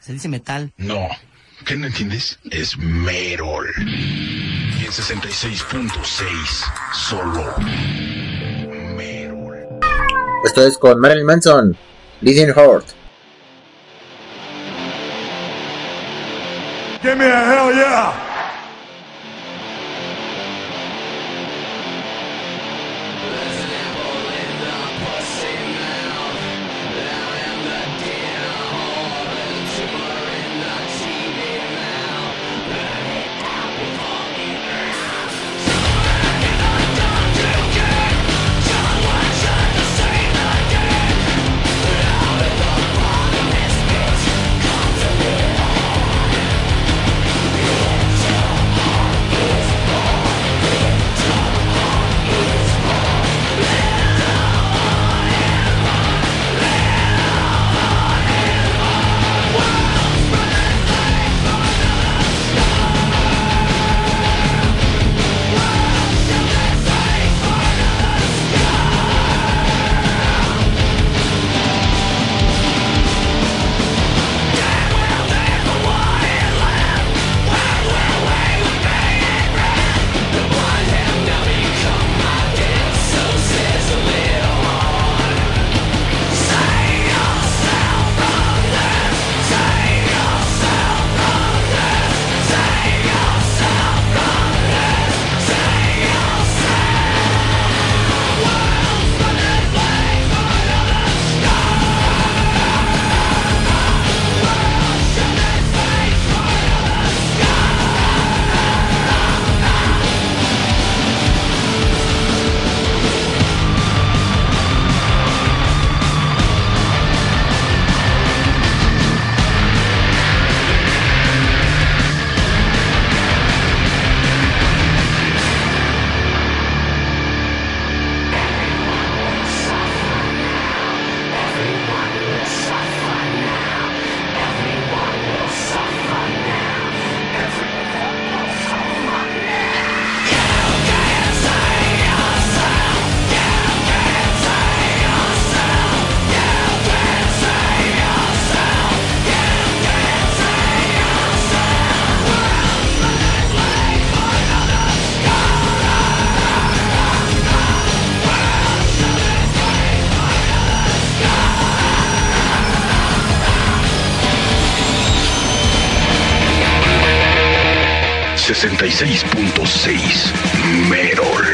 Se dice metal. No, ¿qué no entiendes? Es Merol. Y en 66.6 solo. Esto es con Marilyn Manson, Leading Heart. Give me a hell yeah! 96.6 Merol.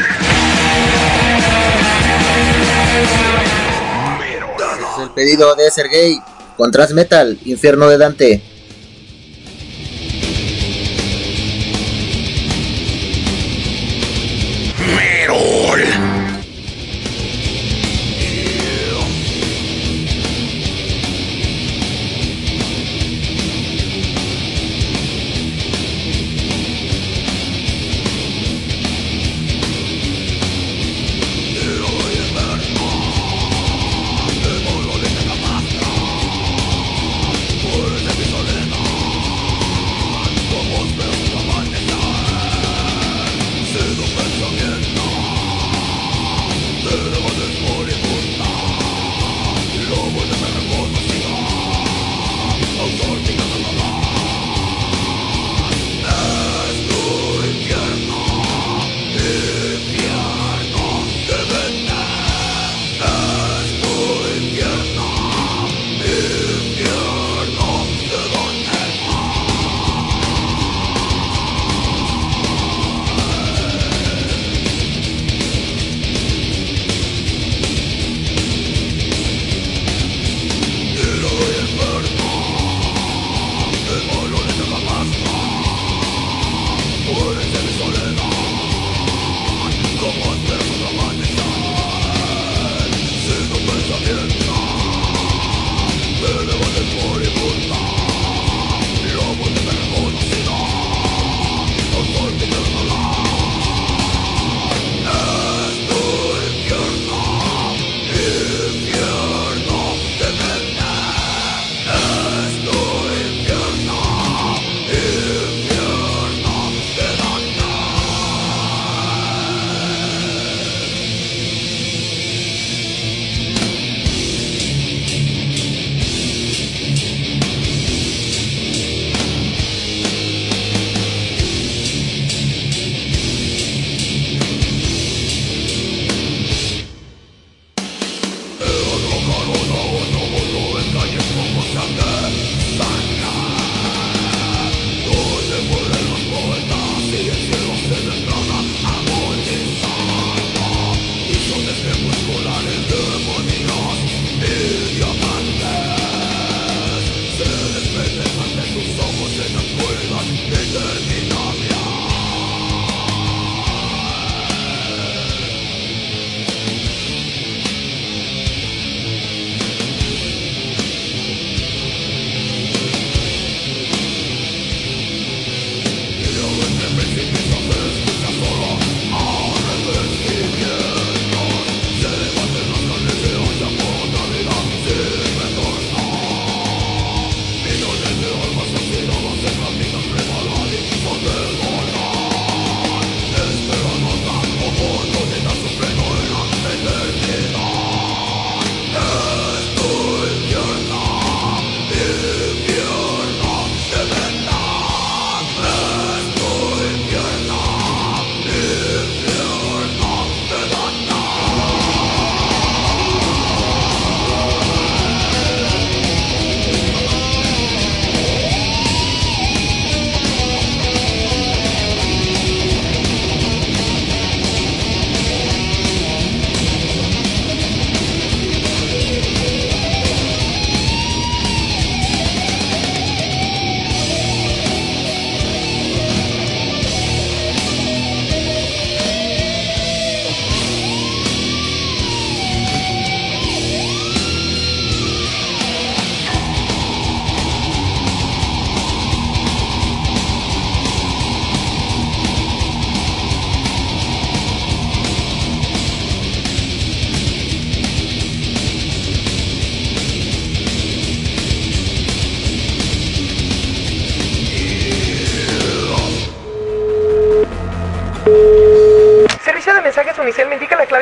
Merol. Es el pedido de Sergey con Transmetal, Infierno de Dante.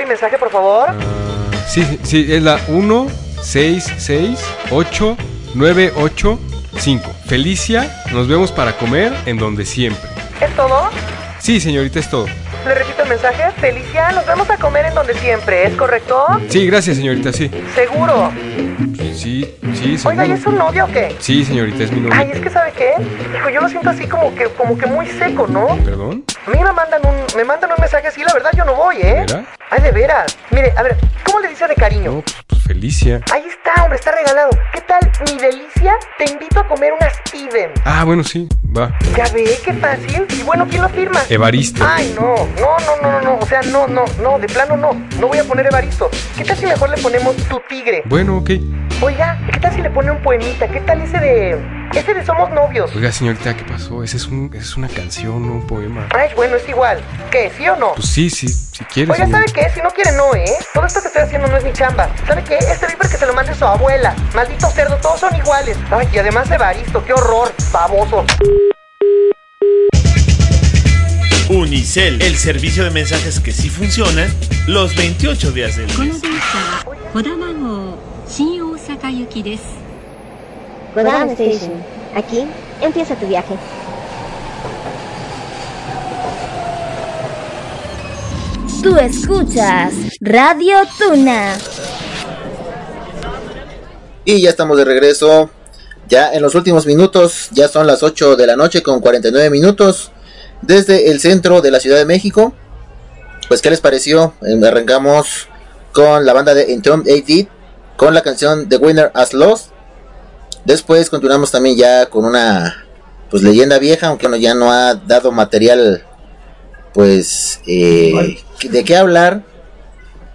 mensaje, por favor? Sí, sí, es la 1668985. Felicia, nos vemos para comer en donde siempre. ¿Es todo? Sí, señorita, es todo. Le repito el mensaje, Felicia, nos vamos a comer en donde siempre, ¿es correcto? Sí, gracias, señorita, sí. ¿Seguro? Sí, sí, seguro. Oiga, ¿y es su novio o qué? Sí, señorita, es mi novio. Ay, es que ¿sabe qué? Hijo, yo lo siento así como que, como que muy seco, ¿no? ¿Perdón? A mí me mandan un, me mandan un mensaje así, la verdad yo no voy, ¿eh? ¿Verdad? Veras. Mire, a ver, ¿cómo le dice de cariño? Pues Felicia. Ahí está, hombre, está regalado. ¿Qué tal, mi delicia? Te invito a comer unas Steven. Ah, bueno, sí, va. Ya ve, qué fácil. Y bueno, ¿quién lo firma? Evaristo. Ay, no, no, no, no, no, no. O sea, no, no, no, de plano no. No voy a poner Evaristo. ¿Qué tal si mejor le ponemos tu tigre? Bueno, ok. Oiga, ¿qué tal si le pone un poemita? ¿Qué tal ese de. Ese de Somos Novios? Oiga, señorita, ¿qué pasó? Ese es, un, es una canción, no un poema. Ay, bueno, es igual. ¿Qué? ¿Sí o no? Pues sí, sí, si quieres. Oiga, ¿sabe señorita. qué? Si no quiere, no, ¿eh? Todo esto que estoy haciendo no es mi chamba. ¿Sabe qué? Este viper que se lo mande su abuela. Maldito cerdo, todos son iguales. Ay, y además de Baristo, qué horror. Baboso. Unicel, el servicio de mensajes que sí funciona los 28 días del この mes. 電車は小玉号新大阪行きです Kodama Station. Aquí empieza tu viaje. Tú escuchas Radio Tuna. Y ya estamos de regreso. Ya en los últimos minutos, ya son las 8 de la noche con 49 minutos. Desde el centro de la Ciudad de México. Pues, ¿qué les pareció? Eh, arrancamos con la banda de Entombed AD. Con la canción The Winner As Lost. Después continuamos también ya con una pues leyenda vieja, aunque ya no ha dado material pues eh, de qué hablar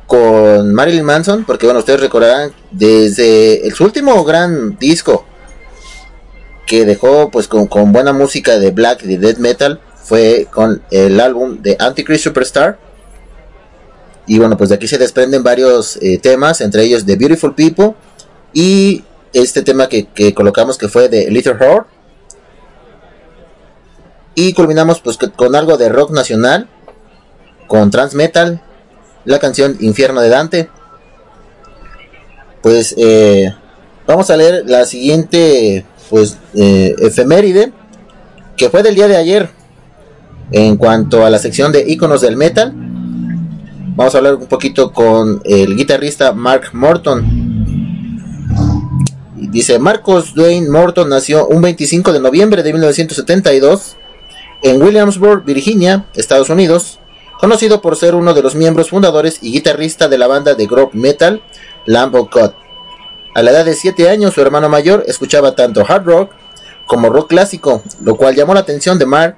con Marilyn Manson, porque bueno, ustedes recordarán desde el, su último gran disco que dejó pues con, con buena música de black y de death metal fue con el álbum de Antichrist Superstar. Y bueno, pues de aquí se desprenden varios eh, temas, entre ellos The Beautiful People y este tema que, colocamos que fue de Little Horror. Y culminamos pues con algo de rock nacional, con trans metal, la canción Infierno de Dante. Pues eh, vamos a leer la siguiente pues eh, efeméride que fue del día de ayer en cuanto a la sección de iconos del metal. Vamos a hablar un poquito con el guitarrista Mark Morton. Dice Marcos Dwayne Morton nació un 25 de noviembre de 1972 en Williamsburg, Virginia, Estados Unidos, conocido por ser uno de los miembros fundadores y guitarrista de la banda de rock metal Lamb of God. A la edad de 7 años, su hermano mayor escuchaba tanto hard rock como rock clásico, lo cual llamó la atención de Mark.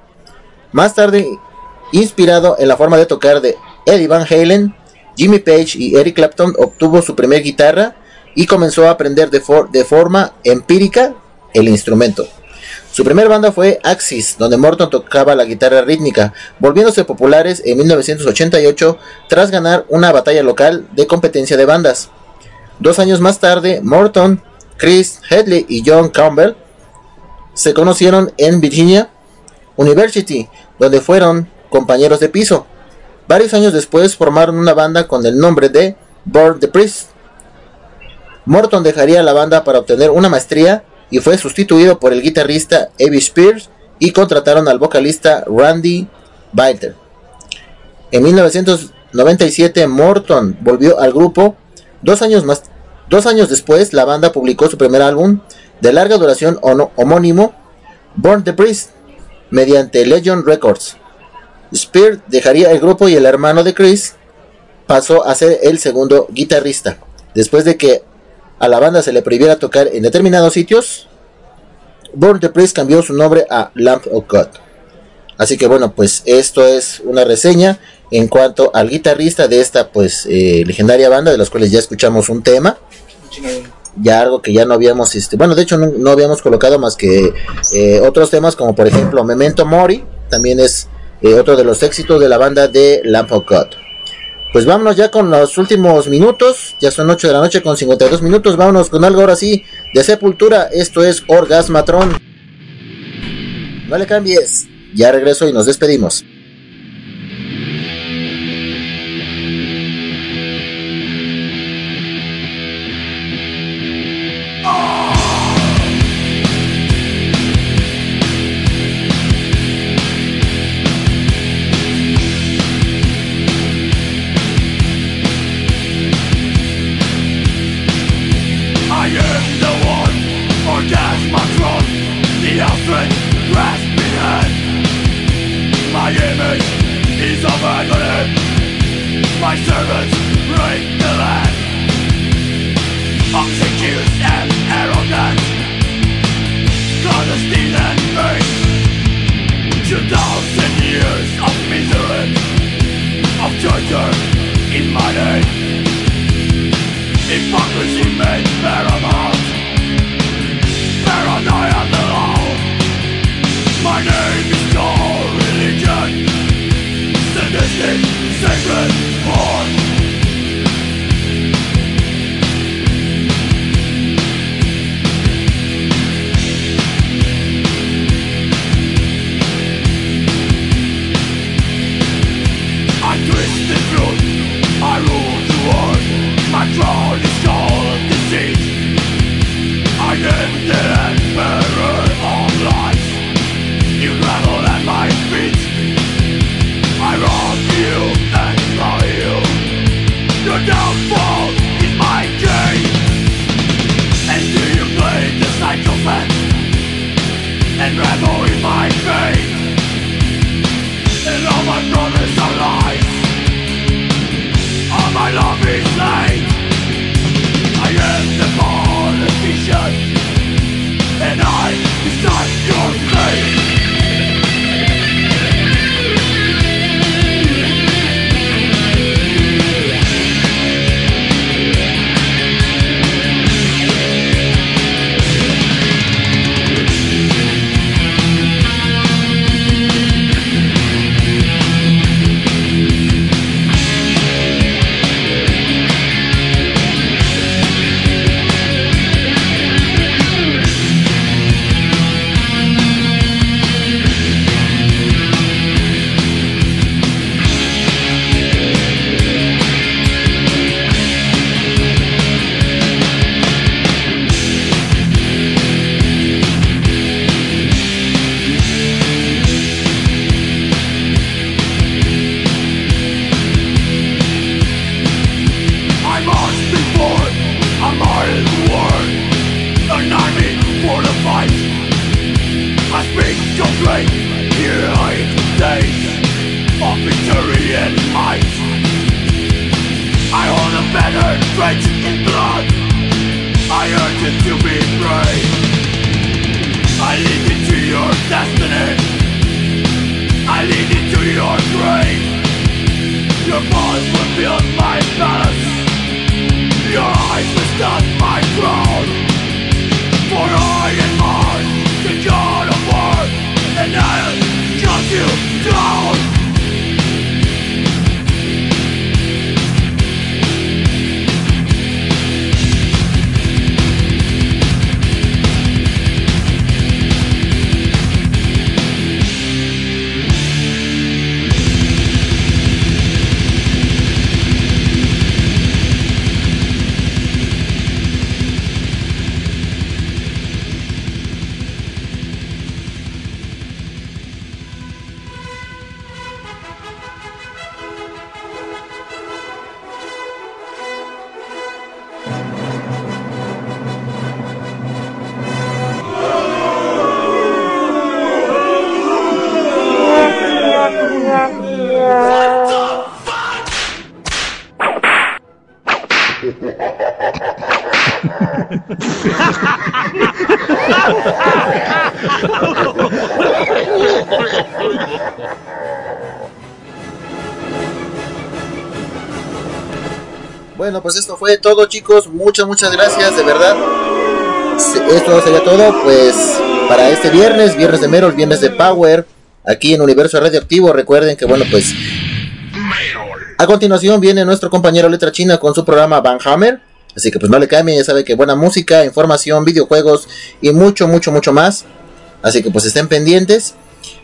Más tarde, inspirado en la forma de tocar de Eddie Van Halen, Jimmy Page y Eric Clapton, obtuvo su primer guitarra y comenzó a aprender de, for- de forma empírica el instrumento. Su primer banda fue Axis, donde Morton tocaba la guitarra rítmica, volviéndose populares en 1988 tras ganar una batalla local de competencia de bandas. Dos años más tarde, Morton, Chris Headley y John Campbell se conocieron en Virginia University, donde fueron compañeros de piso. Varios años después formaron una banda con el nombre de Born the Priest. Morton dejaría la banda para obtener una maestría y fue sustituido por el guitarrista Evie Spears y contrataron al vocalista Randy Balter. En 1997 Morton volvió al grupo. Dos años, más, dos años después la banda publicó su primer álbum de larga duración homónimo Born the Priest mediante Legion Records. Spears dejaría el grupo y el hermano de Chris pasó a ser el segundo guitarrista. Después de que a la banda se le prohibiera tocar en determinados sitios, Born the Priest cambió su nombre a Lamp of God. Así que bueno, pues esto es una reseña en cuanto al guitarrista de esta pues eh, legendaria banda de los cuales ya escuchamos un tema. Ya algo que ya no habíamos, este, bueno, de hecho no, no habíamos colocado más que eh, otros temas como por ejemplo Memento Mori, también es eh, otro de los éxitos de la banda de Lamp of God. Pues vámonos ya con los últimos minutos. Ya son 8 de la noche con 52 minutos. Vámonos con algo ahora sí de Sepultura. Esto es Orgasmatron. No le cambies. Ya regreso y nos despedimos. My servants break the land. Obsequious and arrogant Clandestine and base Two thousand years of misery Of torture in my name. Hypocrisy made paramount sacred, born todo, chicos. Muchas, muchas gracias, de verdad. Esto sería todo, pues, para este viernes, viernes de Merol, viernes de Power, aquí en Universo Radioactivo. Recuerden que, bueno, pues. A continuación viene nuestro compañero Letra China con su programa Van Hammer. Así que, pues, no le cambien, ya sabe que buena música, información, videojuegos y mucho, mucho, mucho más. Así que, pues, estén pendientes.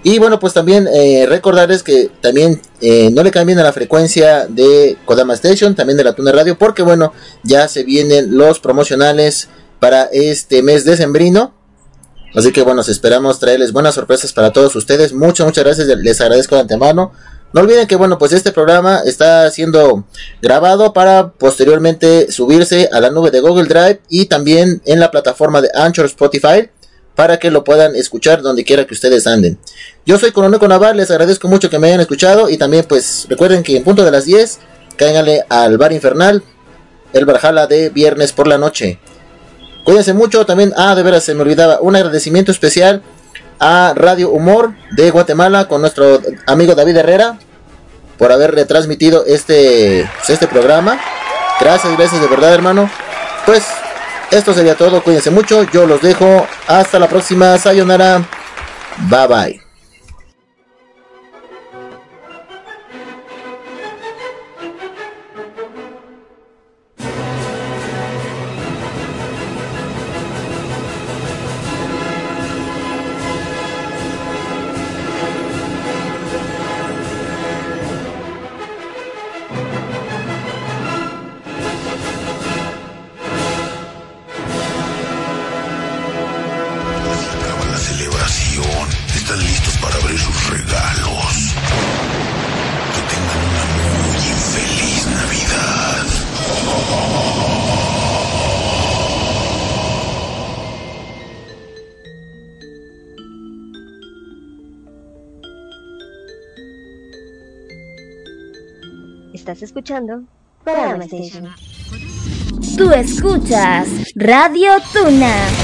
Y bueno, pues también eh, recordarles que también eh, no le cambien a la frecuencia de Kodama Station, también de la Tuna Radio, porque bueno, ya se vienen los promocionales para este mes de sembrino. Así que bueno, esperamos traerles buenas sorpresas para todos ustedes. Muchas, muchas gracias, les agradezco de antemano. No olviden que bueno, pues este programa está siendo grabado para posteriormente subirse a la nube de Google Drive y también en la plataforma de Anchor Spotify para que lo puedan escuchar donde quiera que ustedes anden. Yo soy Coronel Conaval, les agradezco mucho que me hayan escuchado y también pues recuerden que en punto de las 10 cáiganle al bar infernal, el Barjala de viernes por la noche. Cuídense mucho, también, ah, de veras se me olvidaba, un agradecimiento especial a Radio Humor de Guatemala con nuestro amigo David Herrera por haber retransmitido este, pues, este programa. Gracias, gracias de verdad, hermano. Pues esto sería todo, cuídense mucho, yo los dejo, hasta la próxima, sayonara, bye bye. Escuchando Station. Tú escuchas Radio Tuna.